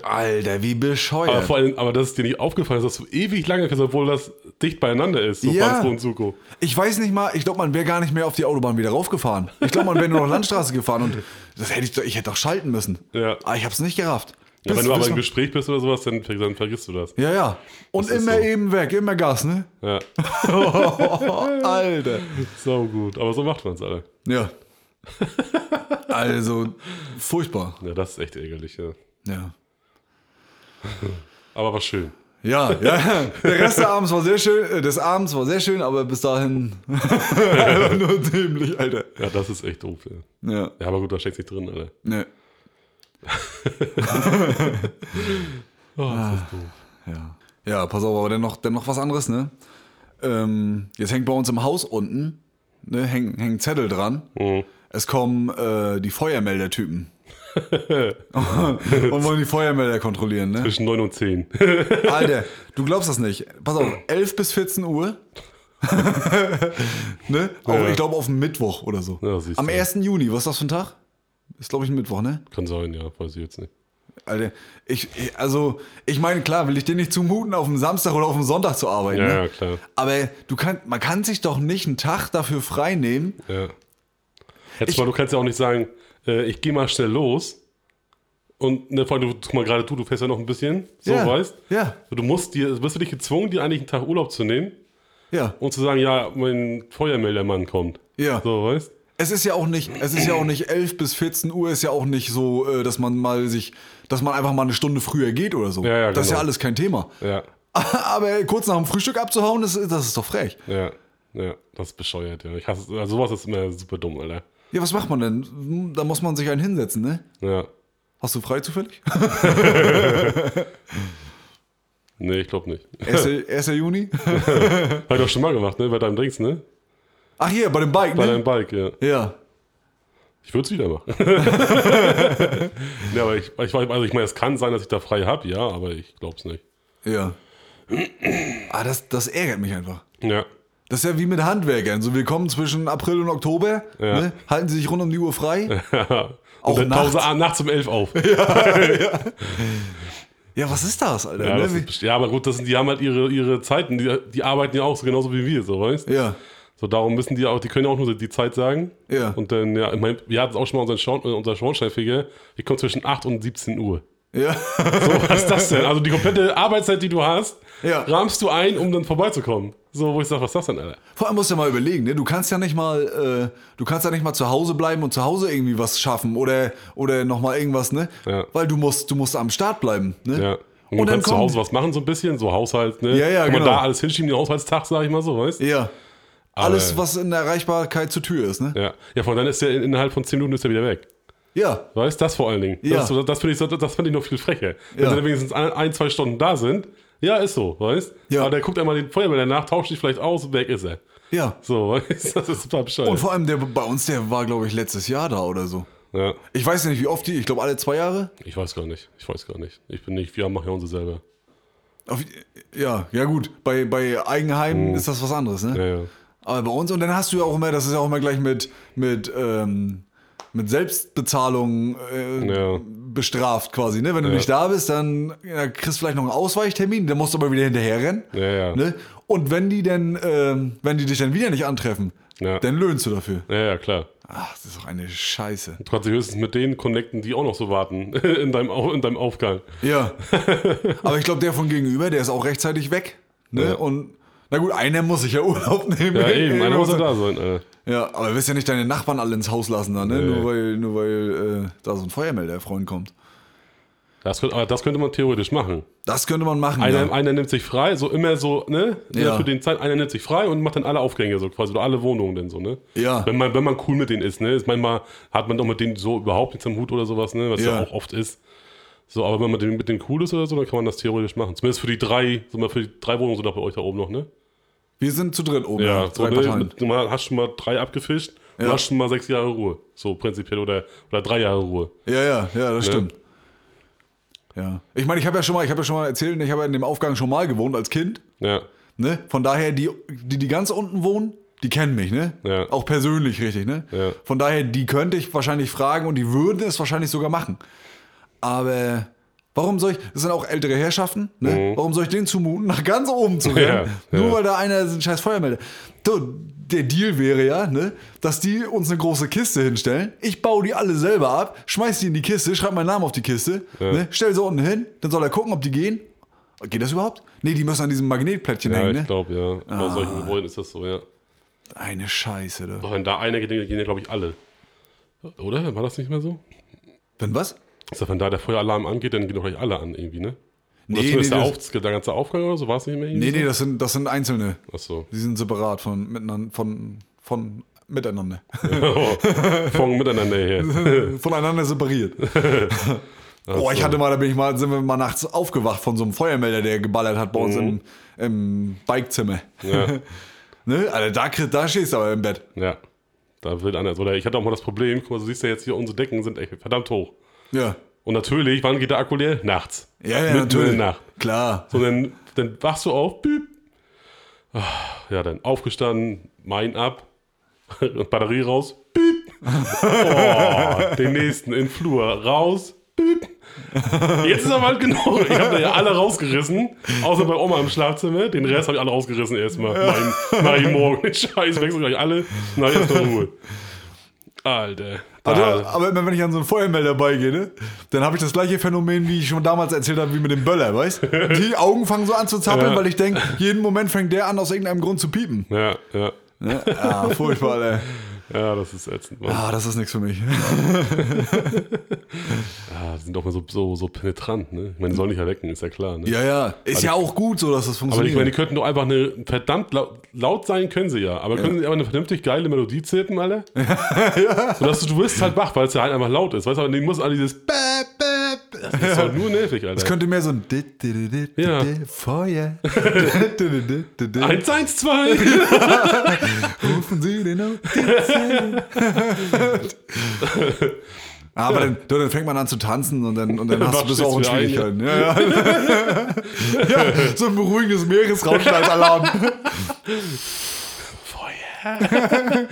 Alter, wie bescheuert. Aber vor allem, aber dass es dir nicht aufgefallen ist, dass du ewig lange fährst, obwohl das dicht beieinander ist, so Ja. Bansko und Suko. Ich weiß nicht mal, ich glaube, man wäre gar nicht mehr auf die Autobahn wieder raufgefahren. Ich glaube, man wäre nur noch Landstraße gefahren und das hätte ich doch, ich hätte doch schalten müssen. Ja. Aber ich habe es nicht gerafft. Ja, Bis- wenn du aber im Gespräch bist oder sowas, dann, dann vergisst du das. ja, ja. Und Das ist immer so. eben weg, immer Gas, ne? Ja, Alter. so gut. Aber so macht man es alle. Ja. Also, furchtbar. Ja, das ist echt ärgerlich, ja. Ja. Aber war schön. Ja, ja. Der Rest des Abends war sehr schön, äh, des Abends war sehr schön, aber bis dahin einfach nur dämlich, Alter. Ja, das ist echt doof, ja. Ja, Ja, aber gut, da steckt sich drin, Alter. ne, Oh, Ah. das ist doof. ja. Ja, pass auf, aber dann noch, dann noch was anderes, ne? Ähm, jetzt hängt bei uns im Haus unten, ne, hängen hängen Zettel dran. Mhm. Es kommen äh, die Feuermeldertypen. und wollen die Feuermelder kontrollieren, ne? Zwischen 9 und 10. Alter, du glaubst das nicht. Pass auf, 11 bis 14 Uhr. ne? Ja. Ich glaube auf den Mittwoch oder so. Ja, Am du. 1. Juni, was ist das für ein Tag? Ist glaube ich ein Mittwoch, ne? Kann sein, ja, weiß ich jetzt nicht. Alter, ich, ich- also, ich meine, klar, will ich dir nicht zumuten, auf dem Samstag oder auf dem Sonntag zu arbeiten. Ja, ne? ja, klar. Aber du kann, man kann sich doch nicht einen Tag dafür frei nehmen. Ja. Jetzt mal, du kannst ja auch nicht sagen, äh, ich gehe mal schnell los. Und ne, vor allem, du, guck mal, gerade du, du fährst ja noch ein bisschen, so Ja, weißt. ja. Du musst dir, bist du dich gezwungen, dir eigentlich einen Tag Urlaub zu nehmen Ja, und zu sagen, ja, mein Feuermeldermann kommt. Ja. So, weißt es ist ja auch nicht, es ist ja auch nicht 11 bis 14 Uhr, ist ja auch nicht so, äh, dass man mal sich, dass man einfach mal eine Stunde früher geht oder so. Ja, ja, Das ist ja genau. alles kein Thema. Ja, Aber kurz nach dem Frühstück abzuhauen, das, ist- das ist doch frech. ja, ja, das ist bescheuert, ja. Ich hasse, also sowas ist immer super dumm, Alter. Ja, was macht man denn? Hm, Da muss man sich einen hinsetzen, ne? Ja. Hast du frei zufällig? Nee, ich glaube nicht. 1. 1. Juni? Ich doch schon mal gemacht, ne? Bei deinem Drinks, ne? Ach hier, bei dem Bike, Bei ne? deinem Bike, ja. Ja. Ich würde es wieder machen. ja, aber ich, ich, also ich meine, es kann sein, dass ich da frei habe, ja, aber ich glaube es nicht. Ja. Ah, das, das ärgert mich einfach. Ja. Das ist ja wie mit Handwerkern. So, wir kommen zwischen April und Oktober, Ja. ne? halten sie sich rund um die Uhr frei. Und Auch dann nachts? Pause nachts um elf auf. Ja, was ist das, Alter? Ja, ne? das ist, ja aber gut, das sind, die haben halt ihre, ihre Zeiten, die, die arbeiten ja auch so genauso wie wir, so weißt ja. So, darum müssen die auch, die können ja auch nur die Zeit sagen. Ja. Und dann, ja, ich mein, wir hatten auch schon mal unseren, Schorn, äh, unser Schornsteinfeger, die kommt zwischen 8 und 17 Uhr. Ja. So, was ist das denn? Also die komplette Arbeitszeit, die du hast, Ja. rahmst du ein, um dann vorbeizukommen. So, wo ich sage, was ist das denn, Alter? Vor allem musst du ja mal überlegen, ne? Du kannst ja nicht mal, äh, du kannst ja nicht mal zu Hause bleiben und zu Hause irgendwie was schaffen oder, oder nochmal irgendwas, ne? Ja. Weil du musst, du musst am Start bleiben, ne? Ja. Und, Und du dann kannst zu Hause was machen, so ein bisschen, so Haushalt, ne? Ja, ja, Kann man genau. da alles hinschieben, den Haushaltstag, sag ich mal so, weißt Ja. Alles, Aber- was in der Erreichbarkeit zur Tür ist, ne? Ja. Ja, von dann ist der innerhalb von 10 Minuten ist er wieder weg. Ja. Weißt das vor allen Dingen. Ja. Das, das finde ich, so- das find ich noch viel frecher. Wenn Ja. sie wenigstens ein, ein, zwei Stunden da sind, ja, ist so, weißt Ja. Aber der guckt einmal den Feuerwehr danach, tauscht sich vielleicht aus und weg ist er. Ja. So, weißt Das ist total bescheuert. Und vor allem der bei uns, der war, glaube ich, letztes Jahr da oder so. ja. Ich weiß nicht, wie oft die, ich glaube alle zwei Jahre. Ich weiß gar nicht. Ich weiß gar nicht. Ich bin nicht, wir machen ja unsere selber. Auf, ja, ja gut. Bei, bei Eigenheimen ist das was anderes, ne? Ja, ja. Aber bei uns, und dann hast du ja auch immer, das ist ja auch immer gleich mit, mit, ähm, mit Selbstbezahlung äh, Ja. bestraft quasi, ne? Wenn du nicht da bist, dann ja, kriegst du vielleicht noch einen Ausweichtermin, dann musst du aber wieder hinterher rennen. Ja, ja. Ne? Und wenn die dann, ähm, wenn die dich dann wieder nicht antreffen, Ja. dann löhnst du dafür. Ja, ja, klar. Ach, das ist doch eine Scheiße. Du kannst dich höchstens mit denen connecten, die auch noch so warten in deinem, in deinem Aufgang. Ja. aber ich glaube, der von gegenüber, der ist auch rechtzeitig weg. Ne? Ja. Und na gut, einer muss sich ja Urlaub nehmen. Ja, eben. Einer muss ja da sein. Alter. Ja, aber du wirst ja nicht deine Nachbarn alle ins Haus lassen, dann, ne? Nee. nur weil, nur weil äh, da so ein Feuermelder-Freund kommt. Das, könnte- aber das könnte man theoretisch machen. Das könnte man machen. Einer, ja. einer nimmt sich frei, so immer so, ne? Ja. Für den Zeit, einer nimmt sich frei und macht dann alle Aufgänge, so quasi, oder alle Wohnungen dann so, ne? Ja. Wenn man, wenn man cool mit denen ist, ne? Ist manchmal hat man doch mit denen so überhaupt nichts am Hut oder sowas, ne? Was ja, Ja. auch oft ist. So, aber wenn man mit denen, cool ist oder so, dann kann man das theoretisch machen. Zumindest für die drei, so mal für die drei Wohnungen sind doch bei euch da oben noch, ne? Wir sind zu dritt oben. Ja, Ja, drei? Parteien. Du hast schon mal drei abgefischt, du Ja. hast schon mal sechs Jahre Ruhe. So prinzipiell oder, oder drei Jahre Ruhe. Ja, ja, ja, das Ne? stimmt. Ja. Ich meine, ich habe ja schon mal, ich habe ja schon mal erzählt, ich habe ja in dem Aufgang schon mal gewohnt als Kind. Ja. Ne? Von daher, die, die, die ganz unten wohnen, die kennen mich, ne? Ja. Auch persönlich richtig, ne? Ja. Von daher, die könnte ich wahrscheinlich fragen und die würden es wahrscheinlich sogar machen. Aber Warum soll ich, das sind auch ältere Herrschaften, ne? Warum soll ich denen zumuten, nach ganz oben zu rennen? Ja, nur ja. weil da einer einen scheiß Feuermelder. Du, der Deal wäre ja, ne, dass die uns eine große Kiste hinstellen. Ich baue die alle selber ab, schmeiß die in die Kiste, schreib meinen Namen auf die Kiste, ne, stell sie unten hin, dann soll er gucken, ob die gehen. Geht das überhaupt? Nee, die müssen an diesem Magnetplättchen Ja, hängen, ich ne? glaube, ja. Bei solchen Gebäuden ist das so, ja. Eine Scheiße, da. Wenn da einer geht, gehen ja, glaube ich, alle. Oder? War das nicht mehr so? Wenn was? Das, wenn da der Feueralarm angeht, dann gehen doch gleich alle an irgendwie, ne? Oder Nee, nee, der, Auf, der ganze Aufgang oder so, war es nicht mehr Nee, nee, das sind, das sind einzelne. so? Achso. Die sind separat von miteinander, von, von miteinander. Von miteinander her. Voneinander separiert. Oh, ich hatte mal, da bin ich mal, sind wir mal nachts aufgewacht von so einem Feuermelder, der geballert hat bei uns im, im Bikezimmer. Ja. Ne? Alter, da, krieg- da stehst du aber im Bett. Ja. Da will einer. Oder ich hatte auch mal das Problem, guck mal, du siehst ja jetzt hier, unsere Decken sind echt verdammt hoch. Ja. Und natürlich, wann geht der Akku leer? Nachts. Ja, ja, Mitten natürlich. in der Nacht. Klar. So, dann, dann wachst du auf, büb. Ah, Ja, dann aufgestanden, Main ab, Batterie raus, büb. Oh, den nächsten in Flur raus, büb. Jetzt ist aber halt genug. Ich habe da ja alle rausgerissen, außer bei Oma im Schlafzimmer. Den Rest habe ich alle rausgerissen erstmal. Mein, mein Morgen, den Scheiß, wechsel gleich alle. Na, jetzt mal Ruhe. Alter. Also, Da, aber immer wenn ich an so einen Feuermelder beigehe, ne, dann habe ich das gleiche Phänomen, wie ich schon damals erzählt habe, wie mit dem Böller, weißt Die Augen fangen so an zu zappeln, Ja. weil ich denke, jeden Moment fängt der an, aus irgendeinem Grund zu piepen. ja, ja. Ne? Ja, furchtbar, Alter. Ja, das ist ätzend. Mann. Ah, das ist nichts für mich. Ja, die sind doch mal so, so, so penetrant, ne? Ich meine, die sollen nicht erwecken, ist ja klar, ne? Ja, ja. Ist ja auch gut so, dass das Aber funktioniert. ich meine, die könnten doch einfach eine verdammt laut, laut sein, können sie ja. Aber können sie aber eine vernünftig geile Melodie zirpen, alle? ja. Sodass du, du wirst halt wach, weil es ja halt einfach laut ist. Weißt du, aber die muss alle dieses Bäh, Bäh. Das ist halt nur nervig, Alter. Es könnte mehr so ein Ja. Feuer. Dit, dit, dit, dit, dit. Eins, eins, zwei. Rufen Sie den Notizen. Aber dann, dann fängt man an zu tanzen und dann, und dann hast du das auch in Schwierigkeiten. Ja, ja. ja, so ein beruhigendes Meeresrauschen als Alarm. Feuer.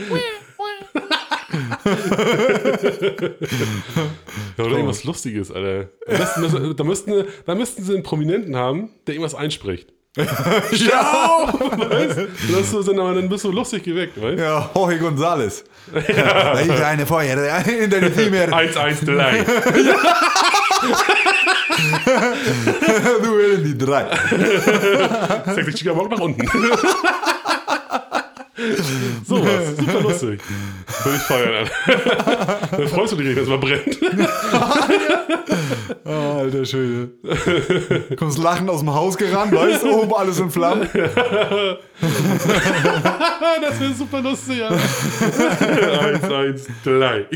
Ja, oder irgendwas Lustiges, Alter. Besten, müssen- da, müssten, da müssten sie einen Prominenten haben, der irgendwas einspricht. Ja! Weißt? Das so, sind aber dann bist du lustig geweckt, weißt Ja, Jorge González. Ja. Ich eine Feuer in deine Zimmer. 1, 1, 3. Du in die drei. 60 Gigabyte nach unten. so was, super lustig. Würde ich feiern. Dann freust du dich, wenn es mal brennt. Oh, alter Schöne. Kommst lachend aus dem Haus gerannt, weißt du, oben alles in Flammen. Das wäre super lustig, Alter. 1, 1, 3.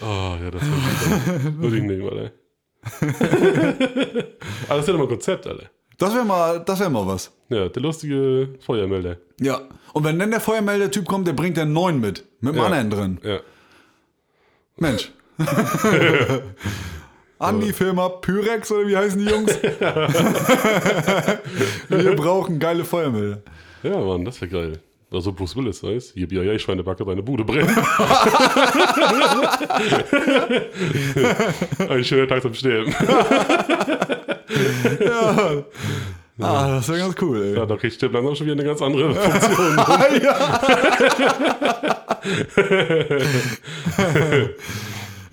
Oh, ja, das wäre super. Würde ich nehmen, Alter. Aber das wäre doch mal ein Konzept, Alter. Das wäre mal, das wär mal was. Ja, der lustige Feuermelder. Ja. Und wenn dann der Feuermelder-Typ kommt, der bringt den neuen mit. Mit dem Ja. anderen drin. Ja. Mensch. An die Firma Pyrex oder wie heißen die Jungs? Wir brauchen geile Feuermelder. Ja, Mann, das wäre geil. Also Bruce Willis, weißt du? Yippie, ja, Schweinebacke, deine Bude brennt. Ein schöner Tag zum Sterben. Ah, das wäre ganz cool, ey. Ja, da kriegt Stirb langsam schon wieder eine ganz andere Funktion.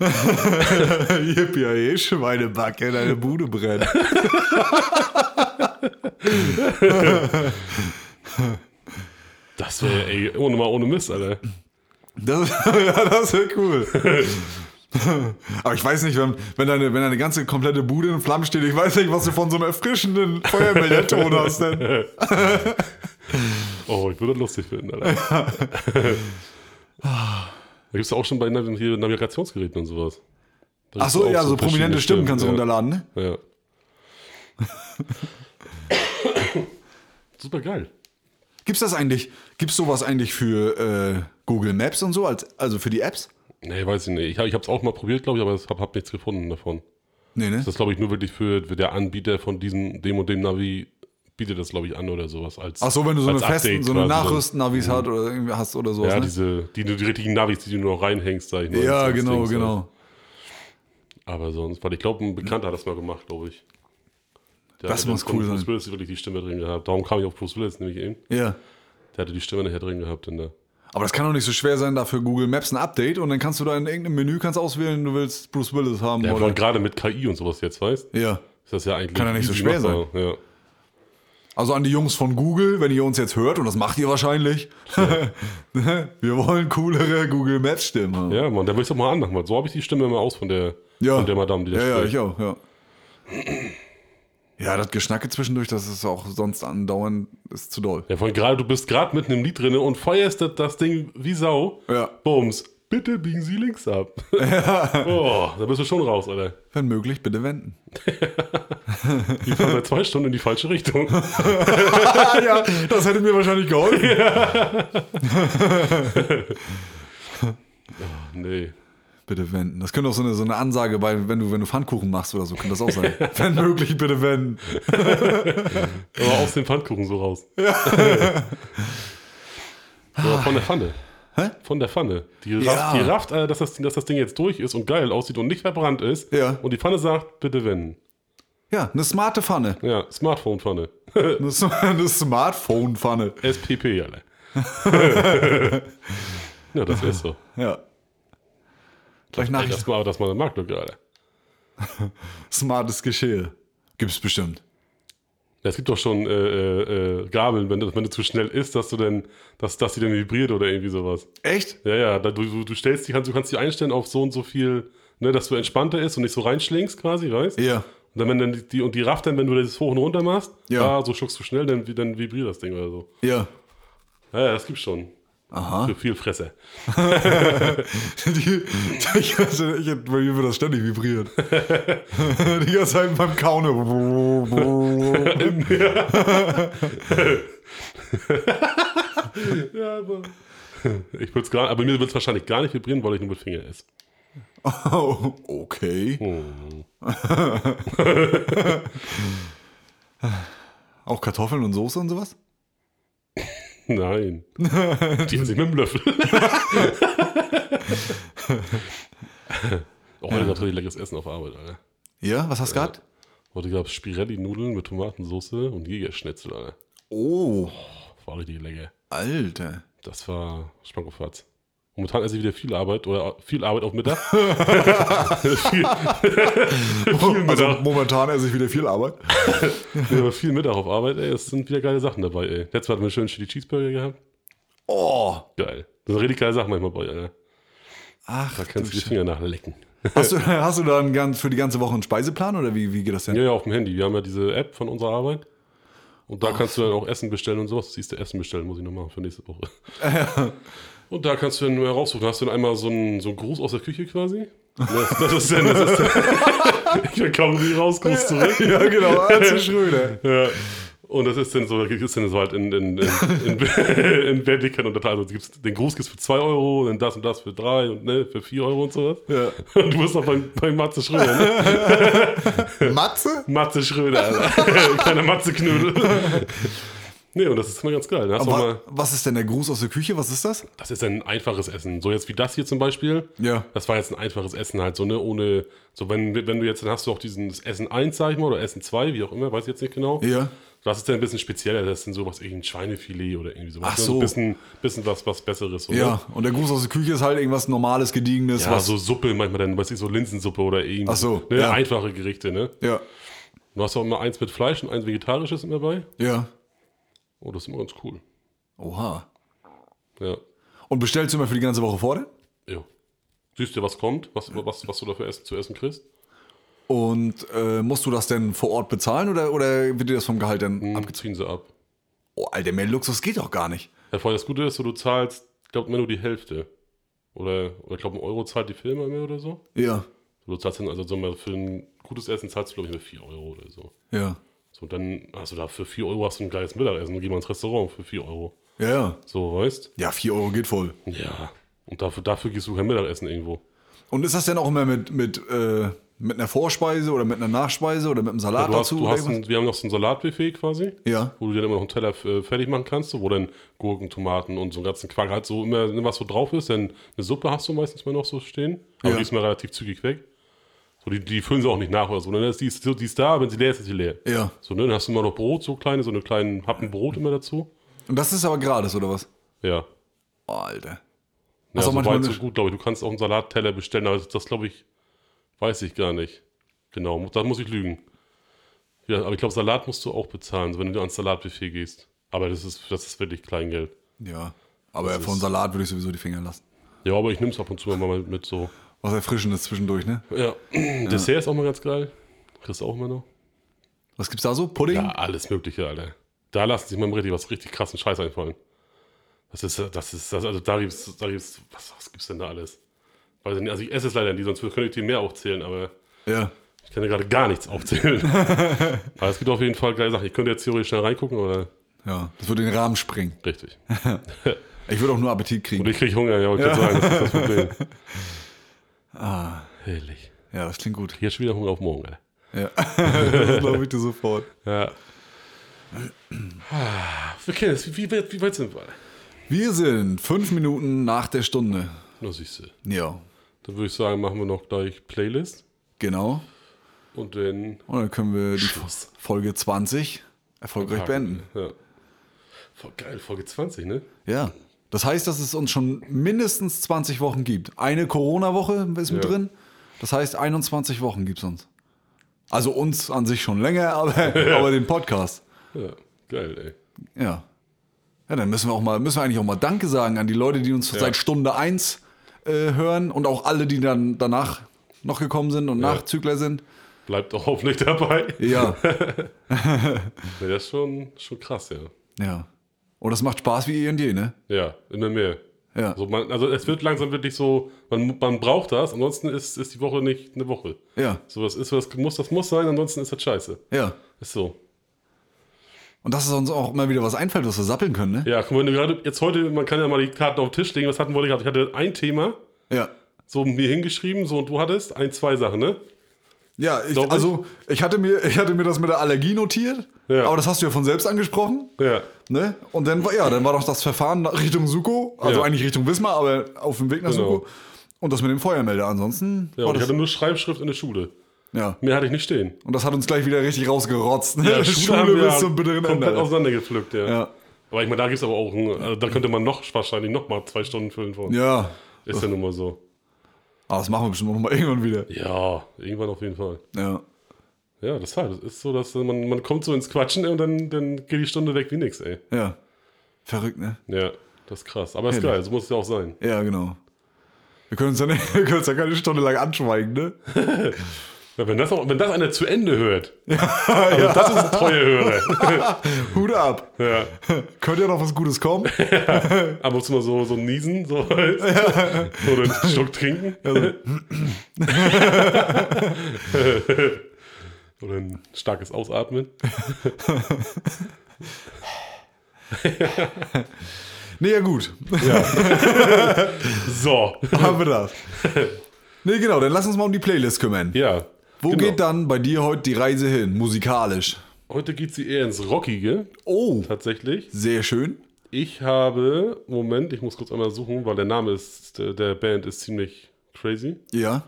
Yippie, ey, Schweinebacke, deine Bude brennt. Das wäre, ey, ohne mal ohne Mist, Alter. Das, ja, das wäre cool. Aber ich weiß nicht, wenn, wenn, deine, wenn deine ganze komplette Bude in Flammen steht, ich weiß nicht, was du von so einem erfrischenden Feuermelderton hast. Denn. Oh, ich würde das lustig finden, Alter. Da gibt es auch schon bei hier Navigationsgeräten und sowas. Da Ach so, ja, so verschiedene prominente Stimmen kannst du ja. runterladen, ne? Ja. Super geil. Gibt's das eigentlich, gibt's sowas eigentlich für äh, Google Maps und so, als, also für die Apps? Nee, weiß ich nicht. Ich habe es auch mal probiert, glaube ich, aber ich habe hab nichts gefunden davon. Nee, ne? Das ist, glaube ich, nur wirklich für, für der Anbieter von diesem, dem und dem Navi bietet das, glaube ich, an oder sowas. Als, Ach so, wenn du so eine als festen, Update so eine quasi dann. Nachrüsten-Navis hat oder irgendwie hast oder sowas. Ja, ne? diese, die, die richtigen Navis, die du noch reinhängst, sag ich mal. ja genau, Dings, genau. Aber sonst, weil ich glaube, ein Bekannter hat das mal gemacht, glaube ich. Der Das muss cool Bruce sein. Willis wirklich die Stimme drin gehabt. Darum kam ich auf Bruce Willis nämlich eben. Ja. Der hatte die Stimme nachher drin gehabt in der. Aber das kann doch nicht so schwer sein, da für Google Maps ein Update und dann kannst du da in irgendeinem Menü kannst auswählen, du willst Bruce Willis haben Ja, oder. gerade mit KI und sowas jetzt, weißt Ja. Ist das ja eigentlich. Kann ja nicht so schwer machbar. Ja. Also an die Jungs von Google, wenn ihr uns jetzt hört, und das macht ihr wahrscheinlich, wir wollen coolere Google Maps Stimmen haben. ja, Mann, da will ich doch mal anmachen. So habe ich die Stimme immer aus von der, Ja. von der Madame, die da Ja, ja, spricht. ich auch, ja. Ja, das Geschnacke zwischendurch, das ist auch sonst andauernd, ist zu doll. Ja, von gerade, du bist gerade mitten im Lied drin und feierst das, das Ding wie Sau. Ja. Bums. Bitte biegen Sie links ab. Oh, da bist du schon raus, Alter. Wenn möglich, bitte wenden. Die fahren seit zwei Stunden in die falsche Richtung. Ja, das hätte mir wahrscheinlich geholfen. Nee. Bitte wenden. Das könnte auch so eine, so eine Ansage bei, wenn du, wenn du Pfannkuchen machst oder so, könnte das auch sein. Wenn möglich, bitte wenden. Aber aus dem Pfannkuchen so raus. Ja. von der Pfanne. Hä? Von der Pfanne. Die rafft, Ja. die rafft äh, dass, das, dass das Ding jetzt durch ist und geil aussieht und nicht verbrannt ist. Ja. Und die Pfanne sagt, bitte wenden. Ja, eine smarte Pfanne. Ja, Smartphone-Pfanne. Eine, eine Smartphone-Pfanne. SPP, alle. ja, das ist so. Ja. Gleich Nachricht. das war das mal eine Marktlücke, Alter. Smartes Geschirr. Gibt's bestimmt. Es gibt doch schon äh, äh, äh, Gabeln, wenn, du- wenn du zu schnell isst, dass du dann, dass, dass die dann vibriert oder irgendwie sowas. Echt? Ja, ja, da, du, du, du stellst die, kannst, du kannst die einstellen auf so und so viel, ne, dass du entspannter ist und nicht so reinschlingst quasi, weißt? Ja. Und dann, wenn dann die, und die rafft dann, wenn du das hoch und runter machst, Ja. ah, so schluckst du schnell, dann, dann vibriert das Ding oder so. Ja. Ja, ja, das gibt's schon. Aha. Für viel Fresse. Die, ich, hatte, ich, bei mir wird das ständig vibriert. Die ganze Zeit beim Kauen. Ja, aber. Ich würde es gar, aber mir wird es wahrscheinlich gar nicht vibrieren, weil ich nur mit Finger esse. Oh, okay. Auch Kartoffeln und Soße und sowas? Nein. Die esse ich mit dem Löffel. oh, heute gab es leckeres Essen auf Arbeit, Alter. Ja, was hast du gehabt? Heute gab es Spirelli-Nudeln mit Tomatensauce und Jägerschnitzel, Alter. Oh, War richtig lecker. Alter. Das war Schmankofatz. Momentan esse ich wieder viel Arbeit oder viel Arbeit auf Mittag. viel, viel Also Mittag. momentan esse ich wieder viel Arbeit. Ja, aber viel Mittag auf Arbeit, ey. Es sind wieder geile Sachen dabei, ey. Letztes Mal hatten wir einen schönen Chili Cheeseburger gehabt. Oh. Geil. Das sind richtig geile Sachen manchmal bei, Alter. Ach, Da kannst du die Finger nachlecken. hast, du, hast du da einen ganz, für die ganze Woche einen Speiseplan oder wie, wie geht das denn? Ja, ja, auf dem Handy. Wir haben ja diese App von unserer Arbeit. Und da kannst du dann auch Essen bestellen und sowas. Siehst du, Essen bestellen muss ich noch machen für nächste Woche. Und da kannst du dann nur raussuchen. Hast du dann einmal so einen, so einen Gruß aus der Küche quasi. Das, das ist dann, das ist dann, ich komme nie raus, Gruß zurück. Ja, genau, Arze Schröder. Ja. Und das ist dann so, es dann so halt in, in, in, in, in Vertikern und also gibt's, den Gruß gibt es für 2 Euro, dann das und das für 3 und ne, für 4 Euro und sowas. Ja. Und du bist noch beim, beim Matze Schröder, ne? Matze? Matze Schröder, Alter. Kleiner Matze-Knödel. Nee, und das ist immer ganz geil. Aber mal, was ist denn der Gruß aus der Küche? Was ist das? das ist ein einfaches Essen. So jetzt wie das hier zum Beispiel. Ja. Das war jetzt ein einfaches Essen halt so, ne, ohne, so wenn, wenn du jetzt, dann hast du auch diesen das Essen 1, sag ich mal, oder Essen 2, wie auch immer, weiß ich jetzt nicht genau. Ja. Das ist dann ein bisschen spezieller, das ist dann sowas, irgendwie ein Schweinefilet oder irgendwie sowas. Ach ne? so. ein bisschen, bisschen was, was Besseres. Oder? Ja, und der Gruß aus der Küche ist halt irgendwas Normales, Gediegenes. Ja, was, so Suppe manchmal dann, weiß ich, so Linsensuppe oder irgendwie. Ach so, ne? ja. Einfache Gerichte, ne? ja, Du hast auch immer eins mit Fleisch und eins vegetarisches immer dabei. ja. Oh, das ist immer ganz cool. Oha. Ja. Und bestellst du immer für die ganze Woche vor? Ja. Siehst du, was kommt, was, was, was du dafür essen, zu essen kriegst? Und äh, musst du das denn vor Ort bezahlen oder, oder wird dir das vom Gehalt dann Hm, abgezogen? sie ab. Oh, Alter, mehr Luxus geht doch gar nicht. Ja, vor allem das Gute ist, so, du zahlst, ich glaube, nur die Hälfte. Oder, oder ich glaube, ein Euro zahlt die Firma mehr oder so. Ja, Du zahlst dann, also so mal für ein gutes Essen zahlst du, glaube ich, nur 4 Euro oder so. ja. So, dann hast du da für 4 Euro hast du ein geiles Mittagessen. Geh mal ins Restaurant für 4 Euro. Ja, ja. So, weißt? Ja, 4 Euro geht voll. Ja. Und dafür, dafür gehst du kein Mittagessen irgendwo. Und ist das denn auch immer mit, mit, äh, Mit einer Vorspeise oder mit einer Nachspeise oder mit einem Salat Du hast, dazu? du hast ein, wir haben noch so ein Salatbuffet quasi, ja, wo du dir dann immer noch einen Teller äh, fertig machen kannst, wo dann Gurken, Tomaten und so einen ganzen Quark halt so immer, was so drauf ist. Dann eine Suppe hast du meistens mal noch so stehen, aber Ja. die ist mal relativ zügig weg. So, die, die füllen sie auch nicht nach oder so. Dann ist die, ist, die ist da, wenn sie leer ist, ist sie leer. ja. So, ne, dann hast du immer noch Brot, so kleine, so eine kleinen Happen Brot immer dazu. Und das ist aber gratis, oder was? Ja. Oh, Alter. Ja, Ach so, weit so gut, glaube ich. Du kannst auch einen Salatteller bestellen, aber das glaube ich, weiß ich gar nicht. Genau, da muss ich lügen. Ja, aber ich glaube, Salat musst du auch bezahlen, wenn du ans Salatbuffet gehst. Aber das ist, das ist wirklich Kleingeld. Ja. Aber Das von Salat würde ich sowieso die Finger lassen. Ja, aber ich nehme es ab und zu mal mit so. Was Erfrischendes zwischendurch, ne? Ja, Dessert ist auch mal ganz geil. Kriegst du auch immer noch. Was gibt's da so? Pudding? Ja, alles Mögliche, Alter. Da lassen sich mal richtig was richtig krassen Scheiß einfallen. Das ist, das ist, das, also da gibt's, da gibt's, was, was gibt's denn da alles? Weiß ich nicht, also ich esse es leider nie, sonst könnte ich dir mehr aufzählen, aber Ja. ich kann dir gerade gar nichts aufzählen. aber es gibt auf jeden Fall geile Sachen. Ich könnte jetzt theoretisch schnell reingucken, aber Ja. Das würde den Rahmen sprengen. richtig. Ich würde auch nur Appetit Und kriegen. ich kriege Hunger, ja, ich kann sagen, das ist das Problem. Ah. Herrlich. Ja, das klingt gut. Habe schon wieder Hunger auf morgen, Alter. Ja. das glaube ich dir sofort. Ja. Es. Wie, wie, weit- wie weit sind wir? Wir sind fünf Minuten nach der Stunde. Na, siehst du. Ja. Dann würde ich sagen, machen wir noch gleich Playlist. Genau. Und dann Und dann können wir die Schluss. Folge 20 erfolgreich beenden. Ja. Voll geil, Folge 20, ne? Ja. Das heißt, dass es uns schon mindestens 20 Wochen gibt. Eine Corona-Woche ist mit Ja. drin. Das heißt, 21 Wochen gibt es uns. Also uns an sich schon länger, aber, aber den Podcast. Ja, geil, ey. Ja. Ja, dann müssen wir auch mal, müssen wir eigentlich auch mal Danke sagen an die Leute, die uns Ja. seit Stunde 1 äh, hören und auch alle, die dann danach noch gekommen sind und Nachzügler sind. Bleibt auch hoffentlich dabei. Ja. Ja, das ist schon, schon krass, ja. ja. Und das macht Spaß wie eh und je, ne? Ja, immer mehr. Ja. Also, man, also es wird langsam wirklich so, man, man braucht das, ansonsten ist, ist die Woche nicht eine Woche. Ja. So, das ist, was muss, das muss sein, ansonsten ist das scheiße. Ja. Ist so. Und dass es uns auch immer wieder was einfällt, was wir sappeln können, ne? Ja, guck mal, wenn du gerade, jetzt heute, man kann ja mal die Karten auf den Tisch legen, was hatten wir gehabt? Ich hatte ein Thema, Ja. so mir hingeschrieben, so und du hattest ein, zwei Sachen, ne? Ja, ich, also ich hatte, mir, ich hatte mir das mit der Allergie notiert, Ja. aber das hast du ja von selbst angesprochen. Ja. Ne? Und dann war, ja, dann war doch das Verfahren Richtung Suko, also Ja. eigentlich Richtung Wismar, aber auf dem Weg nach Genau. Suko. Und das mit dem Feuermelder. Ansonsten Ja, und ich hatte nur Schreibschrift in der Schule. ja. Mehr hatte ich nicht stehen. Und das hat uns gleich wieder richtig rausgerotzt. Ne? Ja, Schule, wir bis zum bitteren komplett Ende. auseinandergepflückt, ja. Ja. Aber ich meine, da gibt es aber auch, also da könnte man noch wahrscheinlich noch mal zwei Stunden füllen von. ja. Ist ja nun mal so. Aber das machen wir bestimmt noch mal irgendwann wieder. Ja, irgendwann auf jeden Fall. Ja. Ja, das war, das ist so, dass man, man kommt so ins Quatschen und dann, dann geht die Stunde weg wie nix, ey. Ja. Verrückt, ne? Ja, das ist krass. Aber ist Herrlich. geil, so muss es ja auch sein. Ja, genau. Wir können uns ja, nicht, wir können uns ja keine Stunde lang anschweigen, ne? Ja, wenn, das auch, wenn das einer zu Ende hört, also das ist ein treuer Hörer. Hut ab. ja. Könnte ja noch was Gutes kommen. Ab und zu mal so, so niesen, so halt. Oder einen Schluck trinken. Oder ein starkes Ausatmen. Nee, ja gut. So. Haben wir das. Nee, genau, dann lass uns mal um die Playlist kümmern. Ja. Wo genau. geht dann bei dir heute die Reise hin, musikalisch? Heute geht sie eher ins Rockige, Oh, tatsächlich. sehr schön. Ich habe, Moment, ich muss kurz einmal suchen, weil der Name ist, der, der Band ist ziemlich crazy. Ja,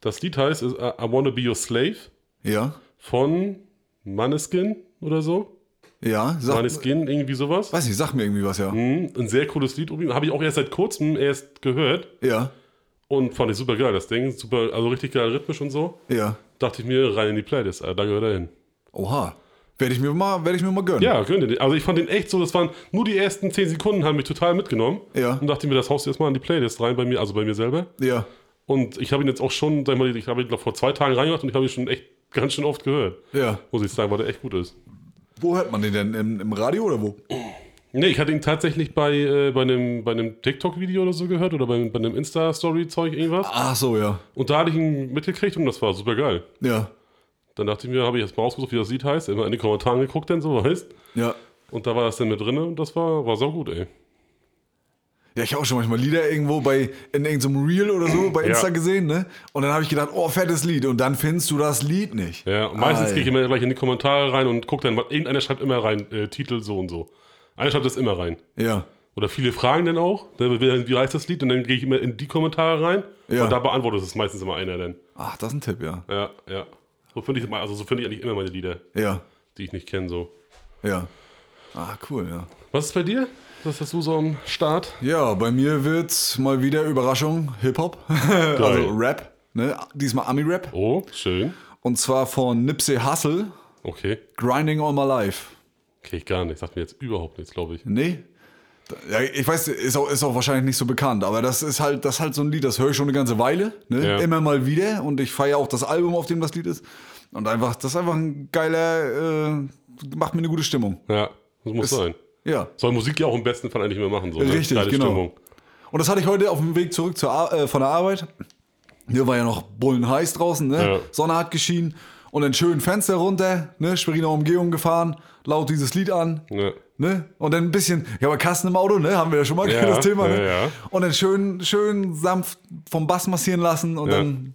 Das Lied heißt ist, I Wanna Be Your Slave ja, von Maneskin oder so. ja. Sag, Maneskin, irgendwie sowas. weiß nicht, sag mir irgendwie was, ja. Mhm, Ein sehr cooles Lied. Habe ich auch erst seit kurzem erst gehört Ja, und fand ich super geil, das Ding. Super, also richtig geil rhythmisch und so. ja. Dachte ich mir, rein in die Playlist, Alter, da gehört er hin. Oha. Werde ich mir mal, werde ich mir mal gönnen. Ja, gönn den. Also ich fand den echt so, das waren nur die ersten 10 Sekunden, haben mich total mitgenommen. Ja. Und dachte mir, das haust du jetzt mal in die Playlist rein bei mir, also bei mir selber. Ja. Und ich habe ihn jetzt auch schon, sag ich mal, ich habe ihn glaub, vor zwei Tagen reingemacht und ich habe ihn schon echt ganz schön oft gehört. Ja. Muss ich sagen, weil der echt gut ist. Wo hört man den denn? Im, im Radio oder wo? Nee, ich hatte ihn tatsächlich bei, äh, bei einem, bei einem TikTok-Video oder so gehört oder bei, bei einem Insta-Story-Zeug irgendwas. Ach so, ja. Und da hatte ich ihn mitgekriegt und das war super geil. Ja. Dann dachte ich mir, habe ich jetzt mal ausgesucht, wie das Lied heißt. Immer in die Kommentare geguckt, denn so heißt. Ja. Und da war das dann mit drin und das war, war sau gut, ey. Ja, ich habe auch schon manchmal Lieder irgendwo bei in irgendeinem Reel oder so bei Insta Ja. gesehen, ne? Und dann habe ich gedacht, oh, fettes Lied. Und dann findest du das Lied nicht. Ja, meistens Ei. gehe ich immer gleich in die Kommentare rein und gucke dann, irgendeiner schreibt immer rein, äh, Titel so und so. Einer schreibt das immer rein. Ja. Oder viele fragen dann auch, wie, heißt das Lied? Und dann gehe ich immer in die Kommentare rein Ja. und da beantwortet es meistens immer einer dann. Ach, das ist ein Tipp, ja. Ja, ja. So finde ich, immer- also so finde ich eigentlich immer meine Lieder, Ja. die ich nicht kenne. So. Ja. Ah, cool, ja. Was ist bei dir? Was hast du so am Start? Ja, bei mir wird's mal wieder Überraschung Hip-Hop. also Rap, ne? Diesmal Ami-Rap. Oh, schön. Und zwar von Nipsey Hussle, Okay. Grinding All My Life. Krieg ich gar nicht. Sagt mir jetzt überhaupt nichts, glaube ich. Nee? Ja, ich weiß, ist auch, ist auch wahrscheinlich nicht so bekannt, aber das ist halt, das ist halt so ein Lied, das höre ich schon eine ganze Weile, ne? Ja. Immer mal wieder und ich feiere auch das Album, auf dem das Lied ist. Und einfach, das ist einfach ein geiler, äh, macht mir eine gute Stimmung. Ja, das muss Ist- sein. Ja. Soll Musik ja auch im besten Fall eigentlich immer machen. So, ne? Richtig, Geile genau. Stimmung. Und das hatte ich heute auf dem Weg zurück zur äh, von der Arbeit. Hier war ja noch bullenheiß draußen, ne? Ja. Sonne hat geschienen und dann schön Fenster runter, ne? Schweriner Umgehung gefahren, laut dieses Lied an. Ja. Ne? Und dann ein bisschen, ja, aber Kasten im Auto, ne? Haben wir ja schon mal Ja, das Thema, ne? ja, ja. Und dann schön, schön sanft vom Bass massieren lassen und dann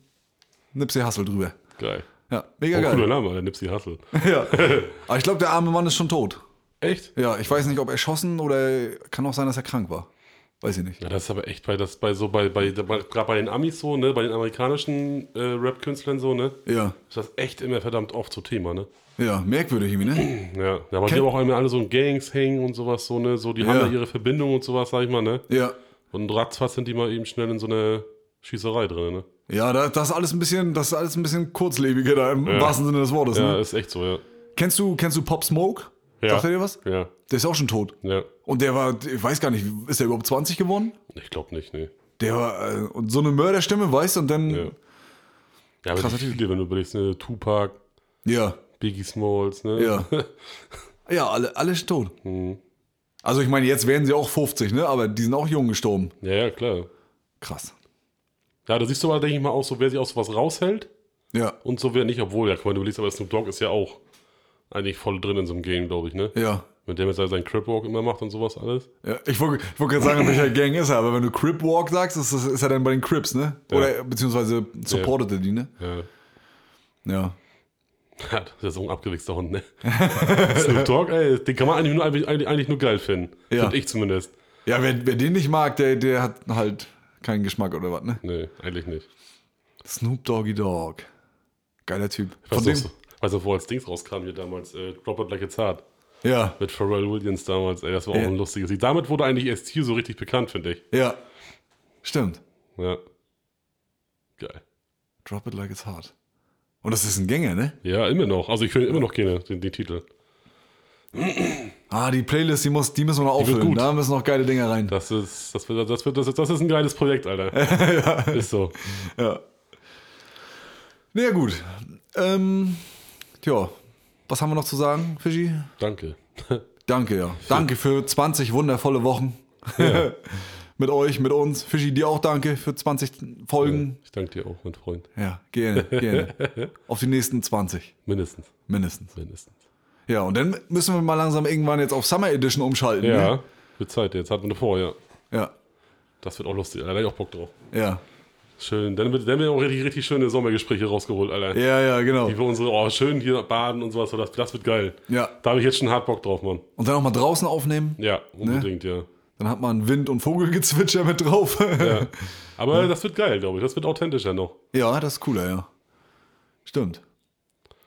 Nipsey Hussle drüber. Geil. Ja, mega Oh, geil. cooler Name, der Nipsey Hussle. Ja. Aber ich glaube, der arme Mann ist schon tot. Echt? Ja, ich weiß nicht, ob erschossen oder kann auch sein, dass er krank war. Weiß ich nicht. Ja, das ist aber echt bei das bei so bei bei, bei gerade bei den Amis so, ne, bei den amerikanischen äh, Rap-Künstlern so, ne, Ja, ist das echt immer verdammt oft so Thema, ne? ja, merkwürdig irgendwie, ne? Ja, ja aber die Ken- haben auch immer alle so in Gangs hängen und sowas so, ne, so die haben Ja. da ihre Verbindung und sowas, sag ich mal, ne? Ja. Und ratzfatz sind die mal eben schnell in so eine Schießerei drin, ne? Ja, da, das ist alles ein bisschen, das ist alles ein bisschen kurzlebiger da im Ja. wahrsten Sinne des Wortes. Ja, Ne? ist echt so, ja. Kennst du, kennst du Pop Smoke? Ja. Sagt er dir was? Ja, Der ist auch schon tot. ja. Und der war, ich weiß gar nicht, ist der überhaupt 20 geworden? Ich glaube nicht, ne. Der war, äh, und so eine Mörderstimme, weißt du, und dann, Ja. Ja, aber Krasser viele, wenn du überlegst, ne, Tupac, ja, Biggie Smalls, ne? ja. Ja, alle, alle ist tot. Mhm. Also ich meine, jetzt werden sie auch 50, ne? Aber die sind auch jung gestorben. Ja, ja, klar. Krass. Ja, da siehst du aber, denke ich mal, auch so, wer sich aus sowas raushält Ja, und so wer nicht, obwohl, ja, guck mal, du überlegst, aber Snoop Dogg ist ja auch eigentlich voll drin in so einem Game, glaube ich, ne? ja. Wenn der mit seinem Crip Walk immer macht und sowas alles. Ja, ich wollte wollt gerade sagen, in welcher Gang ist er, aber wenn du Crip Walk sagst, ist, ist er dann bei den Crips, ne? Oder beziehungsweise supportet er die, ne? Ja. Ja. Ja, das ist ja so ein abgewichster Hund, ne? Snoop Dogg, ey, den kann man eigentlich nur, eigentlich, eigentlich nur geil finden. Ja. Finde ich zumindest. Ja, wer, wer den nicht mag, der, der hat halt keinen Geschmack oder was, ne? Nee, eigentlich nicht. Snoop Doggy Dogg. Geiler Typ. Von dem, du, so, weißt du, wo als Dings rauskam hier damals, äh, Drop It Like It's Hard. Ja, Mit Pharrell Williams damals, ey, das war auch Ja. ein lustiges Lied. Damit wurde eigentlich erst hier so richtig bekannt, finde ich. ja. Stimmt. Ja. Geil. Drop it like it's hard. Und das ist ein Gänger, ne? Ja, immer noch. Also ich höre immer noch gerne den, den Titel. Ah, die Playlist, die, muss, die müssen wir noch auffüllen. gut. Da müssen noch geile Dinger rein. Das ist, das wird, das wird, das ist, das ist ein geiles Projekt, Alter. Ist so. Ja. Na ja, gut. Ähm, tja, was haben wir noch zu sagen, Fischi? Danke. Danke, ja. Danke für 20 wundervolle Wochen. mit euch, mit uns. Fischi, dir auch danke für 20 Folgen. Ich danke dir auch, mein Freund. Ja, gerne, gerne. Auf die nächsten 20, Mindestens. mindestens. Mindestens. Ja, und dann müssen wir mal langsam irgendwann jetzt auf Summer Edition umschalten. Ja, Ne? wird Zeit jetzt. Hatten wir vor, ja. Ja, Das wird auch lustig. Da hab ich auch Bock drauf. ja. Schön. Dann wird, dann wird auch richtig, richtig schöne Sommergespräche rausgeholt, Alter. Ja, ja, genau. Die für unsere, oh, schön hier baden und sowas. Das, das wird geil. Ja. Da habe ich jetzt schon hart Bock drauf, Mann. Und dann auch mal draußen aufnehmen. Ja, unbedingt, ja. Dann hat man Wind- und Vogelgezwitscher mit drauf. ja. Aber das wird geil, glaube ich. Das wird authentischer noch. Ja, das ist cooler, ja. Stimmt.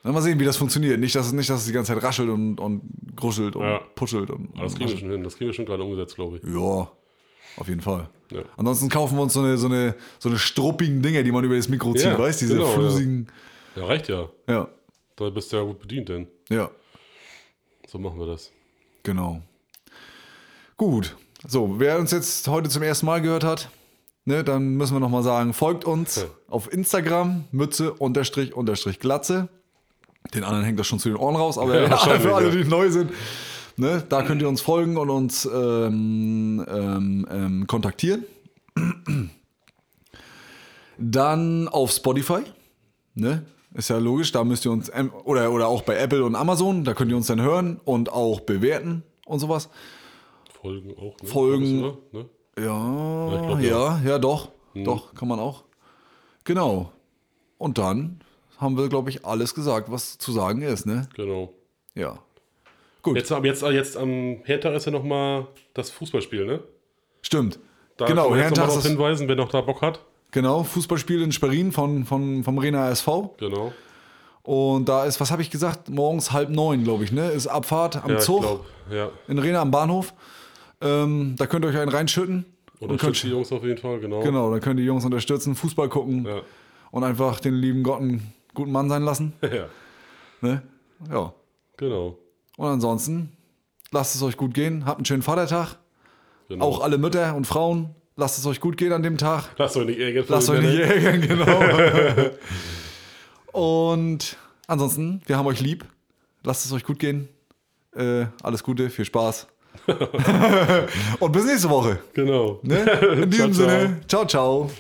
Dann mal sehen, wie das funktioniert. Nicht, dass es, nicht, dass es die ganze Zeit raschelt und, und gruschelt und Ja. puschelt. Und, Aber das kriegen wir schon hin. Das kriegen wir schon gerade umgesetzt, glaube ich. ja, auf jeden Fall. Ja. Ansonsten kaufen wir uns so eine, so eine, so eine struppigen Dinger, die man über das Mikro zieht, Ja, weißt du? Diese genau, ja. flusigen. Ja, reicht ja. Ja. Da bist du ja gut bedient, denn. ja, So machen wir das. genau. Gut. So, wer uns jetzt heute zum ersten Mal gehört hat, ne, dann müssen wir nochmal sagen, folgt uns Ja. auf Instagram, Mütze, unterstrich, unterstrich, Glatze. Den anderen hängt das schon zu den Ohren raus, aber Ja, ja, für alle, ja. die neu sind, ne, da könnt ihr uns folgen und uns ähm, ähm, ähm, kontaktieren. Dann auf Spotify, ne? Ist ja logisch, da müsst ihr uns, ähm, oder, oder auch bei Apple und Amazon, da könnt ihr uns dann hören und auch bewerten und sowas. Folgen auch. Ne? Folgen. Oder? Ne? Ja, glaub, ja, ja. ja, doch. Doch, kann man auch. Genau. Und dann haben wir, glaube ich, alles gesagt, was zu sagen ist, ne? Genau. Ja. Gut. Jetzt, jetzt, jetzt am Hertag ist ja nochmal das Fußballspiel, ne? Stimmt. Da genau, kann man darauf hinweisen, wer noch da Bock hat. genau, Fußballspiel in Sperrin von, von, vom Rena SV. Genau. Und da ist, was habe ich gesagt, morgens halb neun, glaube ich, ne? Ist Abfahrt am Ja, Zug ich glaube, ja. in Rena am Bahnhof. Ähm, da könnt ihr euch einen reinschütten. Und Unterstützt könnt, die Jungs auf jeden Fall, genau. genau, dann könnt ihr die Jungs unterstützen, Fußball gucken Ja. und einfach den lieben Gott einen guten Mann sein lassen. ja, Ne? Ja. genau. Und ansonsten, lasst es euch gut gehen. Habt einen schönen Vatertag. genau. Auch alle Mütter und Frauen, lasst es euch gut gehen an dem Tag. Lasst euch nicht ärgern. Lasst euch nicht ärgern, genau. und ansonsten, wir haben euch lieb. Lasst es euch gut gehen. Äh, alles Gute, viel Spaß. und bis nächste Woche. Genau. Ne? In diesem Ciao, ciao. Sinne, ciao, ciao.